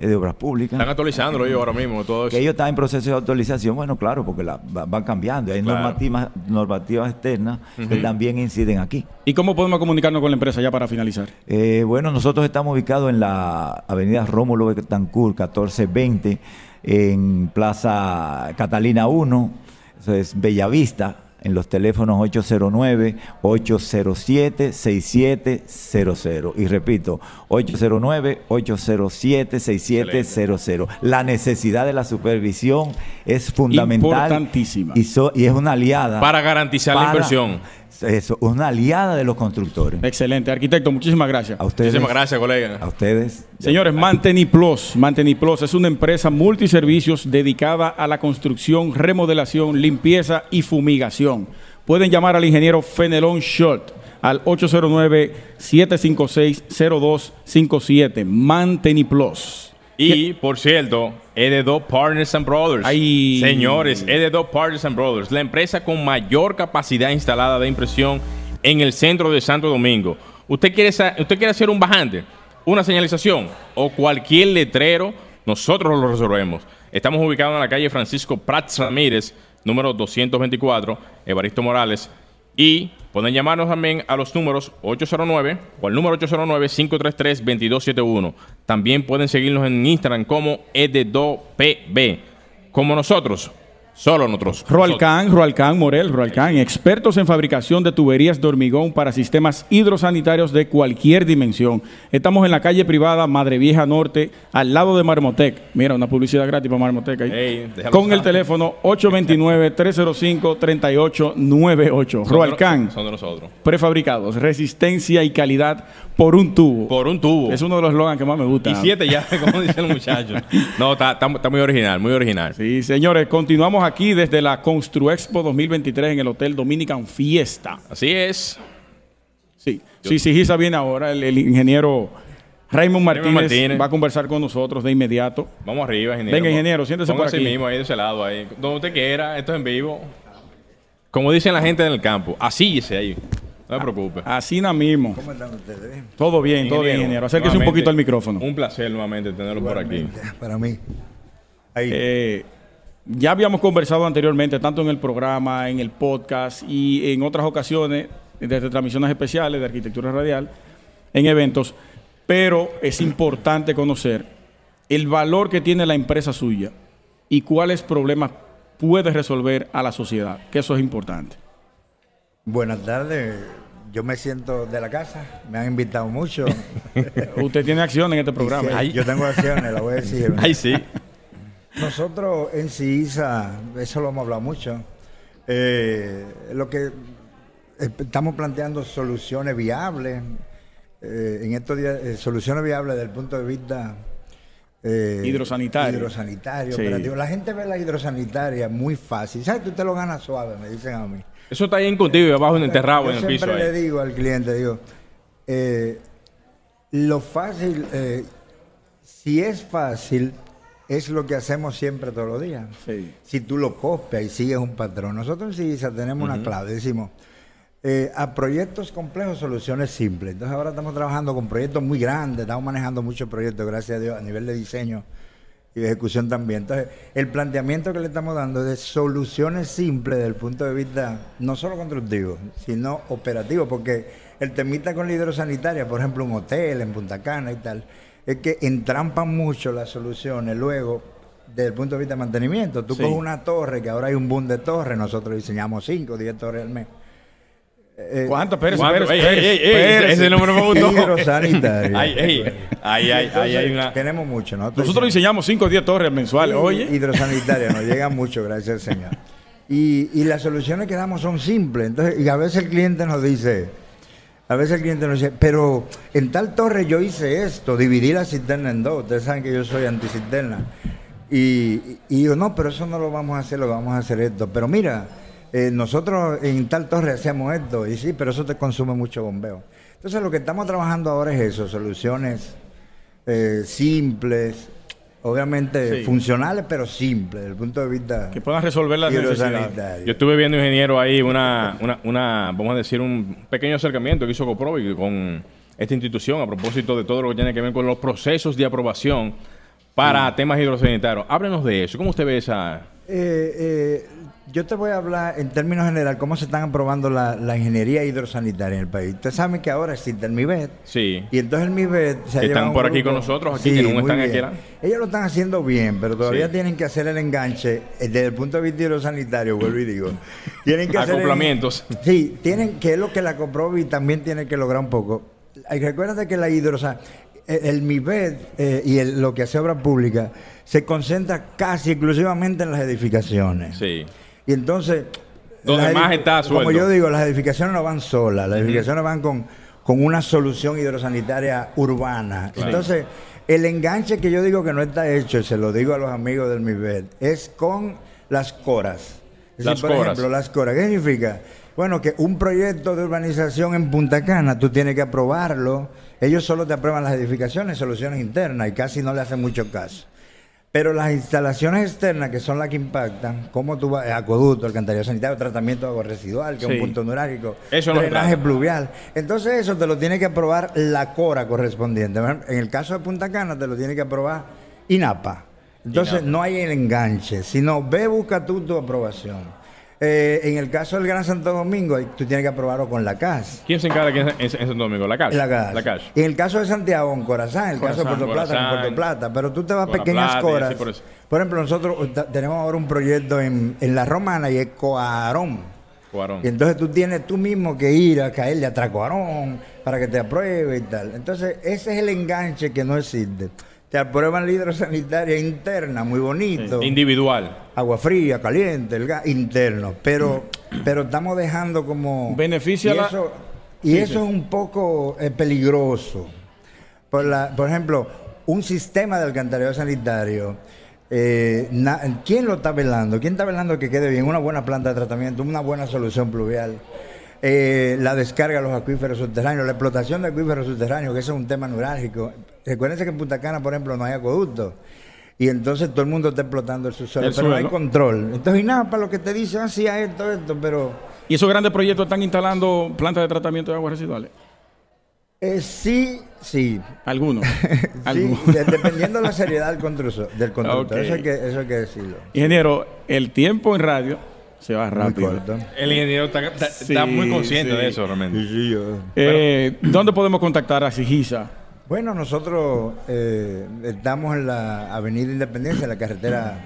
eh, de obras públicas. Están actualizándolo yo ahora mismo, todo eso. Que ellos están en proceso de actualización, bueno, claro, porque la, va- van cambiando. Hay Claro. normativas, normativas externas que también inciden aquí. ¿Y cómo podemos comunicarnos con la empresa ya para finalizar? Eh, bueno, nosotros estamos ubicados en la avenida Rómulo Betancourt, 1420, en Plaza Catalina 1, eso es Bellavista, en los teléfonos 809-807-6700. Y repito, 809-807-6700. La necesidad de la supervisión es fundamental. Importantísima. Y, so- y es una aliada. Para garantizar la inversión. Eso, una aliada de los constructores. Excelente. Arquitecto, muchísimas gracias. A ustedes. Muchísimas gracias, colega. A ustedes. Señores, Manteni Plus. Manteni Plus es una empresa multiservicios dedicada a la construcción, remodelación, limpieza y fumigación. Pueden llamar al ingeniero Fenelon Schott al 809-756-0257. Manteni Plus. Y, por cierto, ED2 Partners and Brothers. Ay. Señores, ED2 Partners and Brothers, la empresa con mayor capacidad instalada de impresión en el centro de Santo Domingo. ¿Usted quiere, usted quiere hacer un bajante, una señalización o cualquier letrero? Nosotros lo resolvemos. Estamos ubicados en la calle Francisco Prats Ramírez, número 224, Evaristo Morales. Y pueden llamarnos también a los números 809 o al número 809-533-2271. También pueden seguirnos en Instagram como ED2PB. Como nosotros, solo nosotros. Roalcan, Roalcan Morel, Roalcan, expertos en fabricación de tuberías de hormigón para sistemas hidrosanitarios de cualquier dimensión. Estamos en la calle privada Madre Vieja Norte, al lado de Marmotec. Mira, una publicidad gratis para Marmotec ahí. Con el saber. teléfono 829-305-3898. Son de- Roalcan, Son de nosotros. prefabricados, resistencia y calidad por un tubo. Por un tubo. Es uno de los slogans que más me gusta. Y siete ya, como dicen los muchachos. No, está, está- está muy original, muy original. Sí, señores, continuamos aquí desde la Construexpo 2023 en el Hotel Dominican Fiesta. Así es. Sí, sí, sí, Gisa viene ahora. El, el ingeniero Raymond Martínez, Martínez. va a conversar con nosotros de inmediato. Vamos arriba, ingeniero. Venga, ingeniero, siéntese por aquí. mismo ahí de ese lado, ahí. Donde usted quiera, esto es en vivo. Como dicen la gente en el campo, asíguese ahí. No se preocupe. Así na mismo. ¿Cómo están ustedes? Todo bien, todo bien, ingeniero. Acérquese un poquito al micrófono. Un placer nuevamente tenerlo por aquí. Para mí. Eh, ya habíamos conversado anteriormente, tanto en el programa, en el podcast y en otras ocasiones, desde transmisiones especiales de arquitectura radial, en eventos, pero es importante conocer el valor que tiene la empresa suya y cuáles problemas puede resolver a la sociedad, que eso es importante. Buenas tardes. Yo me siento de la casa. Me han invitado mucho. Usted tiene acción en este programa. Sí, yo tengo acciones, la voy a decir. Ay, sí. Nosotros en CISA, eso lo hemos hablado mucho, eh, lo que estamos planteando soluciones viables, eh, en estos días, eh, soluciones viables desde el punto de vista eh, Hidrosanitario. hidrosanitario, Sí. operativo. La gente ve la hidrosanitaria muy fácil. ¿Sabes? Tú te lo ganas suave, me dicen a mí. Eso está ahí contigo y abajo en enterrado Yo en el piso. siempre le digo al cliente, digo, eh, lo fácil, eh, si es fácil, es lo que hacemos siempre todos los días. Sí. Si tú lo copias y sigues un patrón. Nosotros en CISA tenemos una clave, decimos, eh, a proyectos complejos, soluciones simples. Entonces ahora estamos trabajando con proyectos muy grandes, estamos manejando muchos proyectos, gracias a Dios, a nivel de diseño y de ejecución también. Entonces, el planteamiento que le estamos dando es de soluciones simples desde el punto de vista no solo constructivo, sino operativo, porque el temita con la hidrosanitaria, por ejemplo, un hotel en Punta Cana y tal, es que entrampan mucho las soluciones luego desde el punto de vista de mantenimiento. Tú Sí. coges una torre, que ahora hay un boom de torres, nosotros diseñamos 5, 10 torres al mes. Eh, ¿Cuánto? Espérese, ¿Cuánto? espérese, Ey, ey, ey, ey, espérese. ese número me gustó. Hidrosanitario. Ay, ay, ay, ay, hay una. Tenemos mucho, ¿no? Nosotros diseñamos 5 o 10 torres mensuales. Oye, Hidrosanitaria, nos llega mucho, gracias al Señor. Y, y las soluciones que damos son simples. Entonces, y a veces el cliente nos dice, a veces el cliente nos dice, pero en tal torre yo hice esto, dividí la cisterna en dos. Ustedes saben que yo soy anticisterna. Y, y yo, no, pero eso no lo vamos a hacer, lo vamos a hacer esto. Pero mira, eh, nosotros en tal torre hacíamos esto. Y sí, pero eso te consume mucho bombeo. Entonces, lo que estamos trabajando ahora es eso, soluciones eh, simples, obviamente Sí. funcionales, pero simples, desde el punto de vista que puedan resolver las necesidades. Yo estuve viendo, ingeniero, ahí una, una, una, vamos a decir, un pequeño acercamiento que hizo Coprovi con esta institución a propósito de todo lo que tiene que ver con los procesos de aprobación para temas hidrosanitarios. Háblenos de eso. ¿Cómo usted ve esa...? Eh, eh, yo te voy a hablar en términos general cómo se están aprobando la, la ingeniería hidrosanitaria en el país. Ustedes saben que ahora existe el MIBET. Sí. Y entonces el MIBET se ha están por aquí con nosotros, aquí, que no están aquí. Ellos lo están haciendo bien, pero todavía Sí. tienen que hacer el enganche eh, desde el punto de vista hidrosanitario, vuelvo y digo. Tienen que hacer el- Acoplamientos. Sí, tienen que es lo que la Coprovi también tiene que lograr un poco. Recuerda que la hidrosa, el, el MIBED eh, y el- lo que hace obra pública se concentra casi exclusivamente en las edificaciones. Sí. Y entonces. Donde más está Como sueldo. yo digo, las edificaciones no van solas, las edificaciones van con, con una solución hidrosanitaria urbana. Claro. Entonces, el enganche que yo digo que no está hecho, y se lo digo a los amigos del MIBED, es con las coras. Es Las por coras. ejemplo, las coras. ¿Qué significa? Bueno, que un proyecto de urbanización en Punta Cana, tú tienes que aprobarlo. Ellos solo te aprueban las edificaciones, soluciones internas, y casi no le hacen mucho caso. Pero las instalaciones externas, que son las que impactan, como tú vas, acueducto, alcantarillado sanitario, tratamiento de agua residual, que es un punto neurálgico, Eso drenaje pluvial. Entonces eso te lo tiene que aprobar la CORA correspondiente. En el caso de Punta Cana te lo tiene que aprobar INAPA. Entonces INAPA. no hay el enganche, sino ve, busca tú tu aprobación. Eh, en el caso del Gran Santo Domingo, tú tienes que aprobarlo con la CAS. ¿Quién se encarga aquí en, en- en Santo Domingo? ¿La calle? La CAS. La calle. Y en el caso de Santiago, en Corazán, en el caso de Corazán, Puerto Plata, en Puerto Plata. Pero tú te vas pequeñas Plata coras. por ejemplo, nosotros tenemos ahora un proyecto en, en La Romana y es Coarón. Cuarón. Y entonces tú tienes tú mismo que ir a caerle a Tracoarón para que te apruebe y tal. Entonces, ese es el enganche que no existe. Te aprueban la hidrosanitaria interna, muy bonito. Individual. Agua fría, caliente, el gas interno. Pero, pero estamos dejando como. Beneficia y la- Eso, y Sí, eso sí. es un poco eh, peligroso. Por, la, por ejemplo, un sistema de alcantarillado sanitario. eh, na- ¿Quién lo está velando? ¿Quién está velando que quede bien? Una buena planta de tratamiento, una buena solución pluvial. eh, la descarga de los acuíferos subterráneos, la explotación de acuíferos subterráneos, que ese es un tema neurálgico. Recuérdense que en Punta Cana, por ejemplo, no hay acueducto. Y entonces todo el mundo está explotando el subsuelo, El pero no hay control. Entonces, y nada, para lo que te dicen, así a esto, esto, pero ¿Y esos grandes proyectos están instalando plantas de tratamiento de aguas residuales? eh, sí, sí. Algunos. Sí, Algunos. de- dependiendo de la seriedad del constructor. Del constructor. Eso, hay que, eso hay que decirlo. Ingeniero, el tiempo en radio se va rápido. corto. El ingeniero está, está- Sí, está muy consciente sí. de eso realmente. Eh, ¿Dónde podemos contactar a Sigisa? Bueno, nosotros eh, estamos en la Avenida Independencia, en la carretera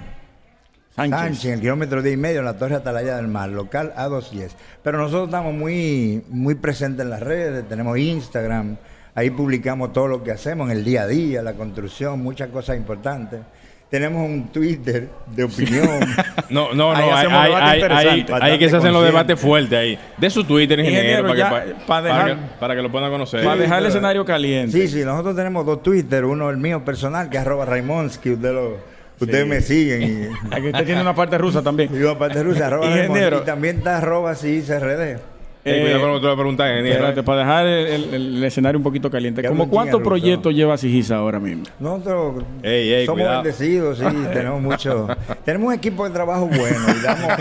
Sánchez. Sánchez, en el kilómetro 10 y medio, en la Torre Atalaya del Mar, local A210. Pero nosotros estamos muy, muy presentes en las redes, tenemos Instagram, ahí publicamos todo lo que hacemos en el día a día, la construcción, muchas cosas importantes. Tenemos un Twitter de opinión. No, no, Ahí no, hay, hacemos hay, debate hay, interesante. hay- hay que se hacen los debates fuertes ahí. De su Twitter, ingeniero, Ingeniero, para, que, para para dejar- que- para que lo puedan conocer. Para dejar el escenario caliente. Sí, sí, nosotros tenemos dos Twitter, uno el mío personal, que es arroba Raimonsky, usted lo, ustedes Sí. me siguen. Y, Aquí usted tiene una parte rusa también. y yo aparte rusa, arroba Ingeniero. Raimonsky, y también está arroba sí, CRD. Eh, cuidado con lo que tú le preguntas, ingeniero. Espérate, para dejar el, el- el escenario un poquito caliente. ¿Cómo cuántos proyectos lleva Sigisa ahora mismo? Nosotros Ey, ey, somos cuidado. bendecidos, sí, tenemos mucho, tenemos un equipo de trabajo bueno y, damos-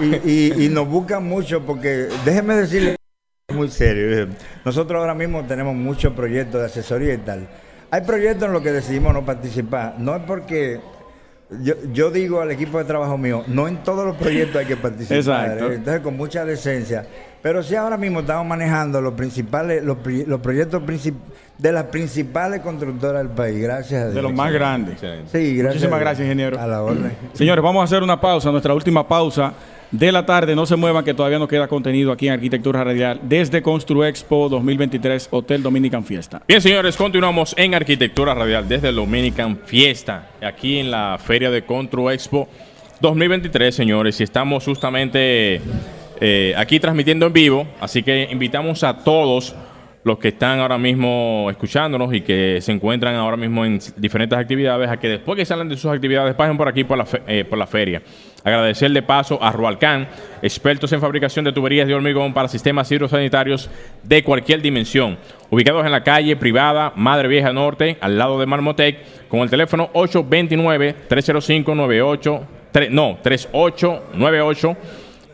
y, y- y nos buscan mucho porque, déjenme decirle muy serio, eh, nosotros ahora mismo tenemos muchos proyectos de asesoría y tal. Hay proyectos en los que decidimos no participar, no es porque yo, yo digo al equipo de trabajo mío, no en todos los proyectos hay que participar, Exacto. eh, entonces con mucha decencia. Pero sí ahora mismo estamos manejando los principales, los, proyectos princip- de las principales constructoras del país, gracias a Dios. De los más grandes. Sí, gracias. Muchísimas gracias, ingeniero. A la orden. Señores, vamos a hacer una pausa, nuestra última pausa de la tarde. No se muevan que todavía nos queda contenido aquí en Arquitectura Radial desde Construexpo 2023 Hotel Dominican Fiesta. Bien, señores, continuamos en Arquitectura Radial desde el Dominican Fiesta, aquí en la Feria de Contru Expo 2023, señores, y estamos justamente eh, aquí transmitiendo en vivo, así que invitamos a todos los que están ahora mismo escuchándonos y que se encuentran ahora mismo en diferentes actividades, a que después que salen de sus actividades pasen por aquí por la, eh, por la feria. Agradecer de paso a Rualcan, expertos en fabricación de tuberías de hormigón para sistemas hidrosanitarios de cualquier dimensión. Ubicados en la calle privada Madre Vieja Norte, al lado de Marmotec, con el teléfono 829-305-98, tre- no, 3898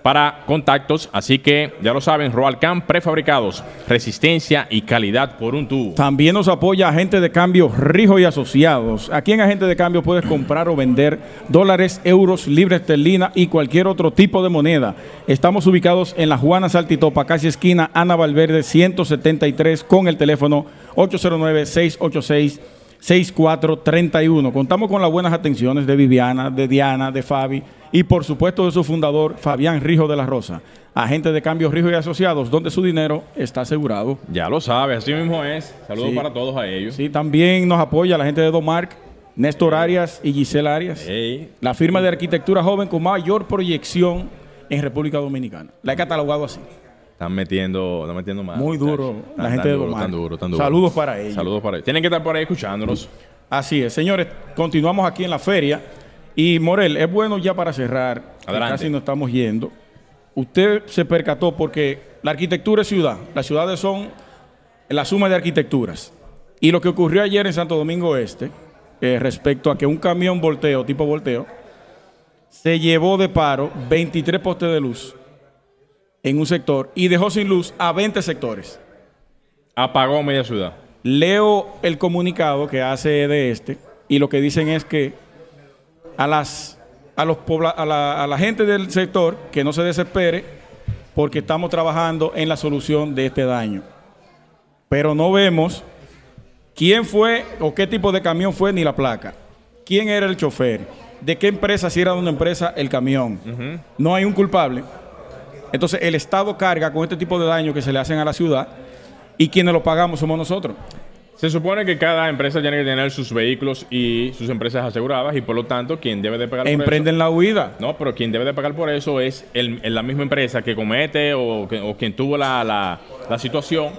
para contactos. Así que ya lo saben, Roalcam prefabricados, resistencia y calidad por un tubo. También nos apoya Agente de Cambio Rijo y Asociados. Aquí en Agente de Cambio puedes comprar o vender dólares, euros, libras esterlina y cualquier otro tipo de moneda. Estamos ubicados en la Juana Saltitopa, casi esquina Ana Valverde 173 con el teléfono 809-686-6431. Contamos con las buenas atenciones de Viviana, de Diana, de Fabi y por supuesto de su fundador Fabián Rijo de la Rosa. Agente de Cambio Rijo y Asociados, donde su dinero está asegurado. Ya lo sabes, así mismo es. Saludos Sí. para todos a ellos. Sí, también nos apoya la gente de Domark, Néstor Arias y Giselle Arias. La firma de arquitectura joven con mayor proyección en República Dominicana. La he catalogado así. Están metiendo, están metiendo más. Muy duro la gente tan de duro, Domar. Tan duro, tan duro. Saludos para ellos. Saludos para ellos. Tienen que estar por ahí escuchándonos. Así es, señores, continuamos aquí en la feria. Y Morel, es bueno ya para cerrar, Adelante. casi nos estamos yendo. Usted se percató porque la arquitectura es ciudad. Las ciudades son la suma de arquitecturas. Y lo que ocurrió ayer en Santo Domingo Este, eh, respecto a que un camión volteo, tipo volteo, se llevó de paro 23 postes de luz en un sector y dejó sin luz a 20 sectores. Apagó media ciudad. Leo el comunicado que hace de este y lo que dicen es que a las a los pobla- a la, a la gente del sector que no se desespere porque estamos trabajando en la solución de este daño. Pero no vemos quién fue o qué tipo de camión fue ni la placa. ¿Quién era el chofer? ¿De qué empresa? Si era de una empresa el camión. No hay un culpable. Entonces el Estado carga con este tipo de daño que se le hacen a la ciudad y quienes lo pagamos somos nosotros. Se supone que cada empresa tiene que tener sus vehículos y sus empresas aseguradas y por lo tanto quien debe de pagar por Emprenden eso... la huida. No, pero quien debe de pagar por eso es el, el- la misma empresa que comete o, que- o quien tuvo la, la- la situación.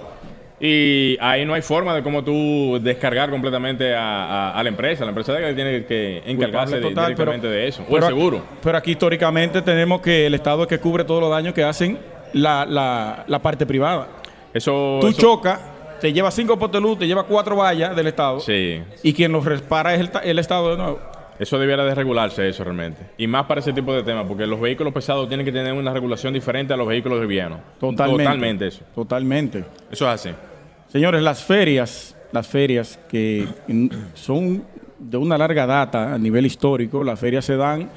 Y ahí no hay forma de cómo tú descargar completamente a, a- a la empresa. La empresa tiene que encargarse de- total, directamente pero- de eso. O el seguro. Pero aquí históricamente tenemos que el Estado es que cubre todos los daños que hacen la, la- la parte privada. Eso, Tú eso- chocas, te lleva cinco luz, te lleva cuatro vallas del Estado. Sí. Y quien los repara es el, ta- el Estado de nuevo. Eso debiera de regularse eso realmente. Y más para ese tipo de temas, porque los vehículos pesados tienen que tener una regulación diferente a los vehículos livianos. Totalmente. Totalmente eso. Totalmente. Eso es así. Señores, las ferias, las ferias que son de una larga data a nivel histórico, las ferias se dan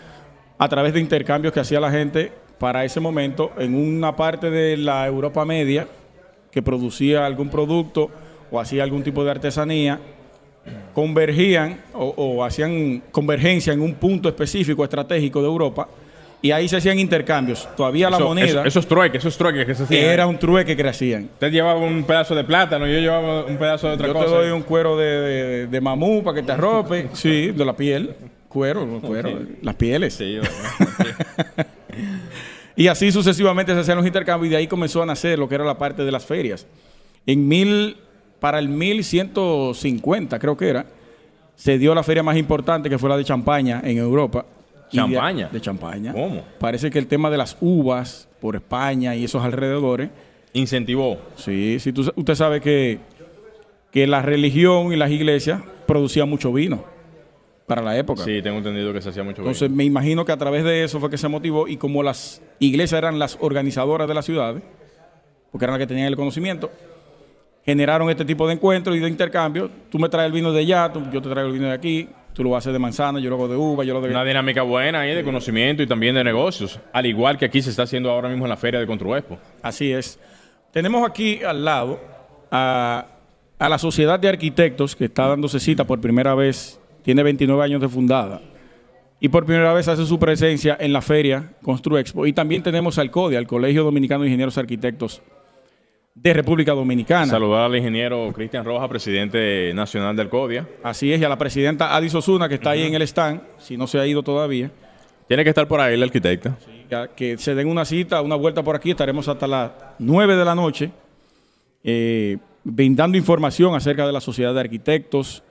a través de intercambios que hacía la gente para ese momento en una parte de la Europa media que producía algún producto o hacía algún tipo de artesanía, convergían o, o hacían convergencia en un punto específico estratégico de Europa y ahí se hacían intercambios. Todavía la moneda eso- esos trueques, esos trueques que se hacían. era un trueque que hacían. Usted llevaba un pedazo de plátano, yo llevaba un pedazo de otra Yo cosa. te doy un cuero de, de- de mamú para que te arrope. Sí, de la piel. Cuero, cuero, las pieles. Sí, y así sucesivamente se hacían los intercambios y de ahí comenzó a nacer lo que era la parte de las ferias. En mil, para el 1150 creo que era, se dio la feria más importante que fue la de Champaña en Europa. De- ¿Champaña? De, Champaña. ¿Cómo? Parece que el tema de las uvas por España y esos alrededores. Incentivó. Sí, sí, tú- usted sabe que, que la religión y las iglesias producían mucho vino para la época. Sí, tengo entendido que se hacía mucho Entonces me imagino que a través de eso fue que se motivó y como las iglesias eran las organizadoras de las ciudades, porque eran las que tenían el conocimiento, generaron este tipo de encuentros y de intercambio. Tú me traes el vino de allá, tú- yo te traigo el vino de aquí, tú lo haces de manzana, yo lo hago de uva, yo lo de... Una dinámica buena ahí de conocimiento y también de negocios, al igual que aquí se está haciendo ahora mismo en la feria de Contruexpo. Así es. Tenemos aquí al lado a, a la Sociedad de Arquitectos que está dándose cita por primera vez, tiene 29 años de fundada y por primera vez hace su presencia en la feria Construexpo. Y también tenemos al CODI, al Colegio Dominicano de Ingenieros Arquitectos de República Dominicana. Saludar al ingeniero Cristian Rojas, presidente nacional del CODIA. Así es, y a la presidenta Adis Osuna que está ahí en el stand, si no se ha ido todavía. Tiene que estar por ahí el arquitecto. Ya que se den una cita, una vuelta por aquí. Estaremos hasta las 9 de la noche eh, brindando información acerca de la sociedad de arquitectos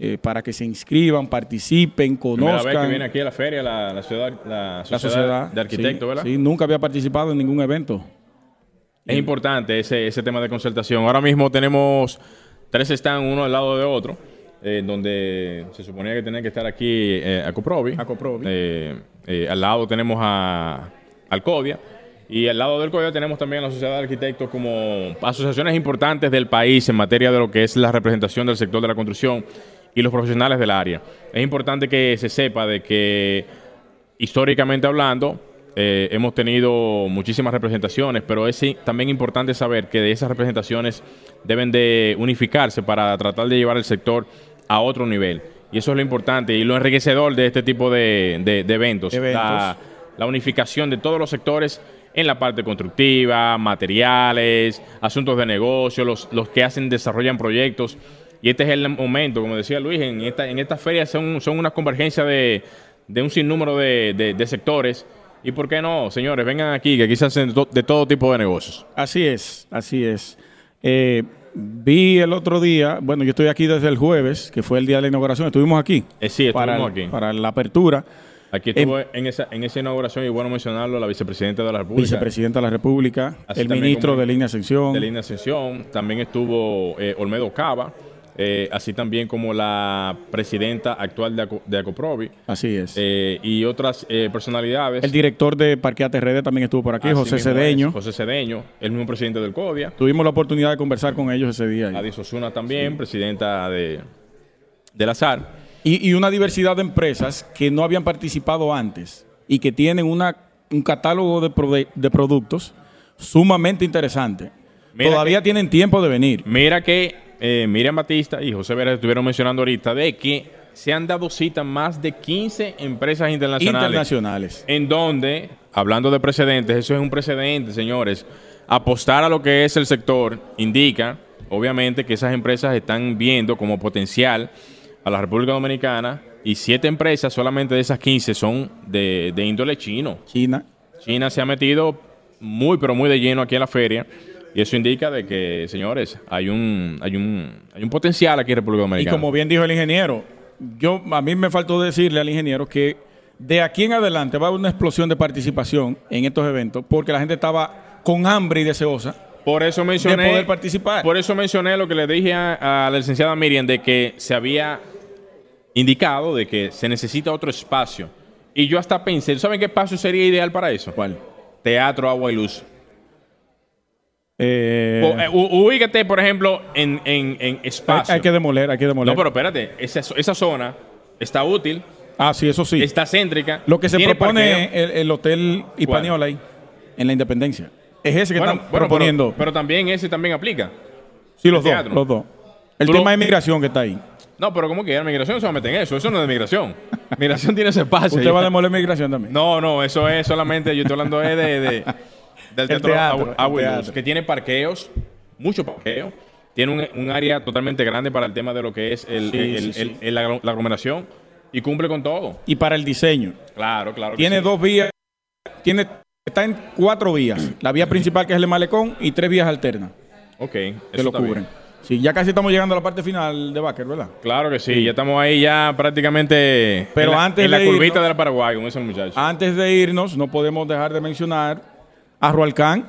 eh, para que se inscriban, participen, Primera vez que conozcan. viene aquí a la feria la, la ciudad, la la sociedad, de arquitectos, sí, ¿verdad? Sí, nunca había participado en ningún evento. Es importante ese, ese tema de concertación. Ahora mismo tenemos tres stands uno al lado de otro, eh, donde se suponía que tenía que estar aquí eh, Acoprovi. Eh, eh, al lado tenemos a Alcodia. Y al lado del CODIA tenemos también a la Sociedad de Arquitectos como asociaciones importantes del país en materia de lo que es la representación del sector de la construcción y los profesionales del área. Es importante que se sepa de que históricamente hablando, eh, hemos tenido muchísimas representaciones, pero es también importante saber que de esas representaciones deben de unificarse para tratar de llevar el sector a otro nivel. Y eso es lo importante y lo enriquecedor de este tipo de, de- de eventos. Eventos. La, la unificación de todos los sectores en la parte constructiva, materiales, asuntos de negocio, los, los que hacen, desarrollan proyectos. Y este es el momento, como decía Luis, en esta, en esta feria son, son una convergencia de, de un sinnúmero de, de- de sectores. ¿Y por qué no, señores? Vengan aquí, que aquí se hacen de todo tipo de negocios. Así es, así es. Eh, vi el otro día, bueno, yo estoy aquí desde el jueves, que fue el día de la inauguración, estuvimos aquí. Eh, sí, estuvimos aquí. para la apertura. Aquí estuvo en, esa, en esa inauguración, y bueno mencionarlo, la vicepresidenta de la República. Vicepresidenta de la República, Así el ministro de Línea Ascensión. de Línea Ascensión. También estuvo eh, Olmedo Cava, eh, así también como la presidenta actual de, Aco- de Acoprovi. Así es. eh, y otras eh, personalidades. El director de Parqueate Redes también estuvo por aquí, Así José Cedeño. es, José Cedeño, el mismo presidente del CODIA. Tuvimos la oportunidad de conversar con ellos ese día. Adis Osuna también, presidenta de, del Azar. Y, y una diversidad de empresas que no habían participado antes y que tienen una, un catálogo de, de productos sumamente interesante. Mira Todavía que- tienen tiempo de venir. Mira que eh, Miriam Batista y José Vera estuvieron mencionando ahorita de que se han dado cita más de 15 empresas internacionales. Internacionales. En donde, hablando de precedentes, eso es un precedente, señores. Apostar a lo que es el sector indica, obviamente, que esas empresas están viendo como potencial a la República Dominicana y siete empresas, solamente de esas 15, son de, de índole chino. China. China se ha metido muy, pero muy de lleno aquí en la feria. Y eso indica de que, señores, hay un, hay un, hay un potencial aquí en República Y Dominicana. como bien dijo el ingeniero, yo a mí me faltó decirle al ingeniero que de aquí en adelante va a haber una explosión de participación en estos eventos porque la gente estaba con hambre y deseosa Por eso mencioné. de poder participar. Por eso mencioné lo que le dije a, a la licenciada Miriam de que se había indicado de que se necesita otro espacio. Y yo hasta pensé, ¿saben qué espacio sería ideal para eso? ¿Cuál? Teatro, agua y luz. Eh, eh, u- ubícate, por ejemplo, en, en, en espacio. hay que demoler, hay que demoler. No, pero espérate, esa, esa zona está útil, ah, sí, eso sí. está céntrica. Lo que se propone el, el Hotel Hispaniola ahí, en la Independencia. Es ese que Bueno, están bueno, proponiendo. Pero, pero también ese también aplica. sí, los dos, teatro. los dos. El Tú tema lo- de migración que está ahí. No, pero ¿cómo que la migración se va a meter en eso? Eso no es de migración. migración tiene ese espacio. Usted va a demoler migración también. No, no, eso es solamente, yo estoy hablando de, de- de- del El teatro, teatro, que tiene parqueos, mucho parqueo, tiene un, un área totalmente grande para el tema de lo que es el, Sí, el- sí, el- sí. el- la, la aglomeración y cumple con todo. Y para el diseño. Claro, claro. Tiene dos vías. Tiene, está en cuatro vías. La vía principal que es el malecón y tres vías alternas Ok, que eso lo bien. cubren. Sí, ya casi estamos llegando a la parte final de Baker, ¿verdad? Claro que sí, ya estamos ahí ya prácticamente Pero en la, antes en la de curvita irnos- del Paraguay, dicen los muchachos. Antes de irnos, no podemos dejar de mencionar a Rualcán.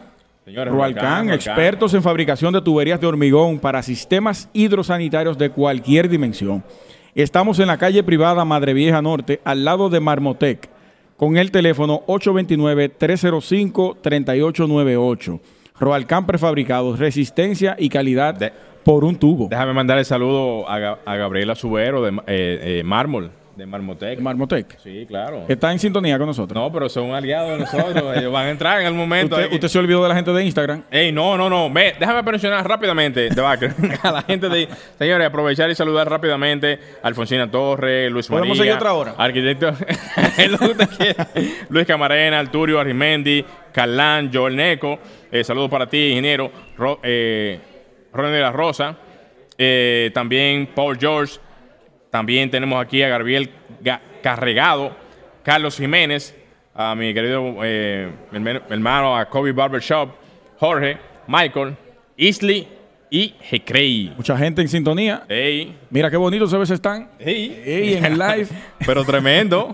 Señores, Rualcán, Rualcán, Rualcán. expertos en fabricación de tuberías de hormigón para sistemas hidrosanitarios de cualquier dimensión. Estamos en la calle privada Madre Vieja Norte, al lado de Marmotec, con el teléfono 829-305-3898. Roalcán prefabricados, resistencia y calidad De- por un tubo. Déjame mandar el saludo a Gabriela Subero de eh, eh, Mármol, de Marmotec. Marmotec. Sí, claro. Está en sintonía con nosotros. No, pero son aliados de nosotros. Ellos van a entrar en el momento. usted, se olvidó de la gente de Instagram. Ey, no, no, no. Ve, déjame mencionar rápidamente, de Baker, a la gente de. Señores, aprovechar y saludar rápidamente a Alfonsina Torres, Luis ¿Podemos María. seguir otra hora? Arquitecto. Luis Camarena, Arturio Arrimendi, Carlán, Joel Neco. Eh, saludos para ti, ingeniero. Ro, eh, de la Rosa. Eh, también Paul George. También tenemos aquí a Gabriel Ga- Carregado, Carlos Jiménez, a mi querido eh, hermano- hermano, a Kobe Barbershop, Jorge, Michael, Isley y Hecrey. Mucha gente en sintonía. Ey, Mira qué bonitos a veces están. ey. Ey, en el live. Pero tremendo.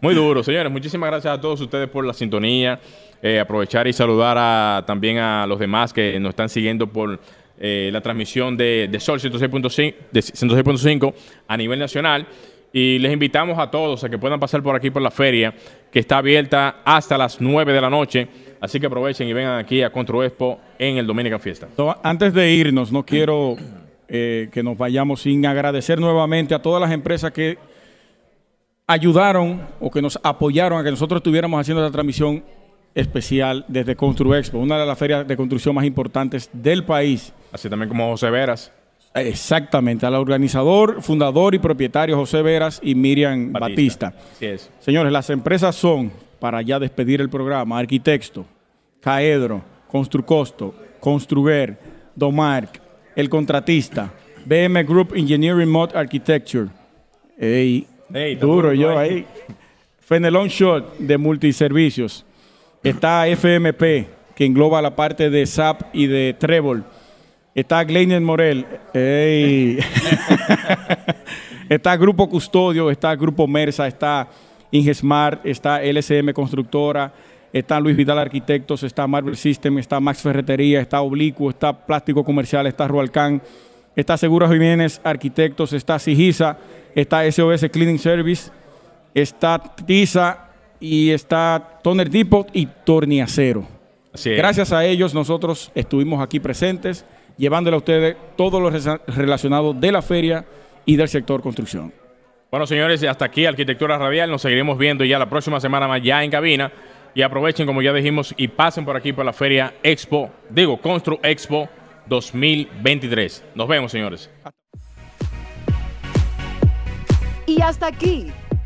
Muy duro, señores. Muchísimas gracias a todos ustedes por la sintonía. Eh, aprovechar y saludar a, también a los demás que nos están siguiendo por eh, la transmisión de, Sol 106.5 de 106.5 a nivel nacional. Y les invitamos a todos a que puedan pasar por aquí por la feria, que está abierta hasta las 9 de la noche. Así que aprovechen y vengan aquí a Contro Expo en el Dominican Fiesta. Antes de irnos, no quiero eh, que nos vayamos sin agradecer nuevamente a todas las empresas que ayudaron o que nos apoyaron a que nosotros estuviéramos haciendo esta transmisión especial desde Construexpo, una de las ferias de construcción más importantes del país. Así también como José Veras. Exactamente, al organizador, fundador y propietario José Veras y Miriam Batista. Así es. Señores, las empresas son, para ya despedir el programa, Arquitecto, Caedro, Construcosto, Construger, Domark, El Contratista, BM Group Engineering Mod Architecture. Ey, duro yo ahí. ahí. Fenelon Shot de Multiservicios. Está FMP, que engloba la parte de SAP y de Trébol. Está Gleiner Morel. Está Grupo Custodio, está Grupo Mersa, está Ingesmart, está LSM Constructora, está Luis Vidal Arquitectos, está Marvel System, está Max Ferretería, está Oblicuo, está Plástico Comercial, está Rualcán, está Seguros Jiménez Arquitectos, está Sigisa, está SOS Cleaning Service, está Tiza y está Toner Depot y Torniacero. Gracias a ellos nosotros estuvimos aquí presentes, llevándole a ustedes todo lo relacionado de la feria y del sector construcción. Bueno, señores, hasta aquí Arquitectura Radial. Nos seguiremos viendo ya la próxima semana más ya en cabina. Y aprovechen, como ya dijimos, y pasen por aquí por la feria Expo, digo, Constru Expo 2023. Nos vemos, señores. Y hasta aquí,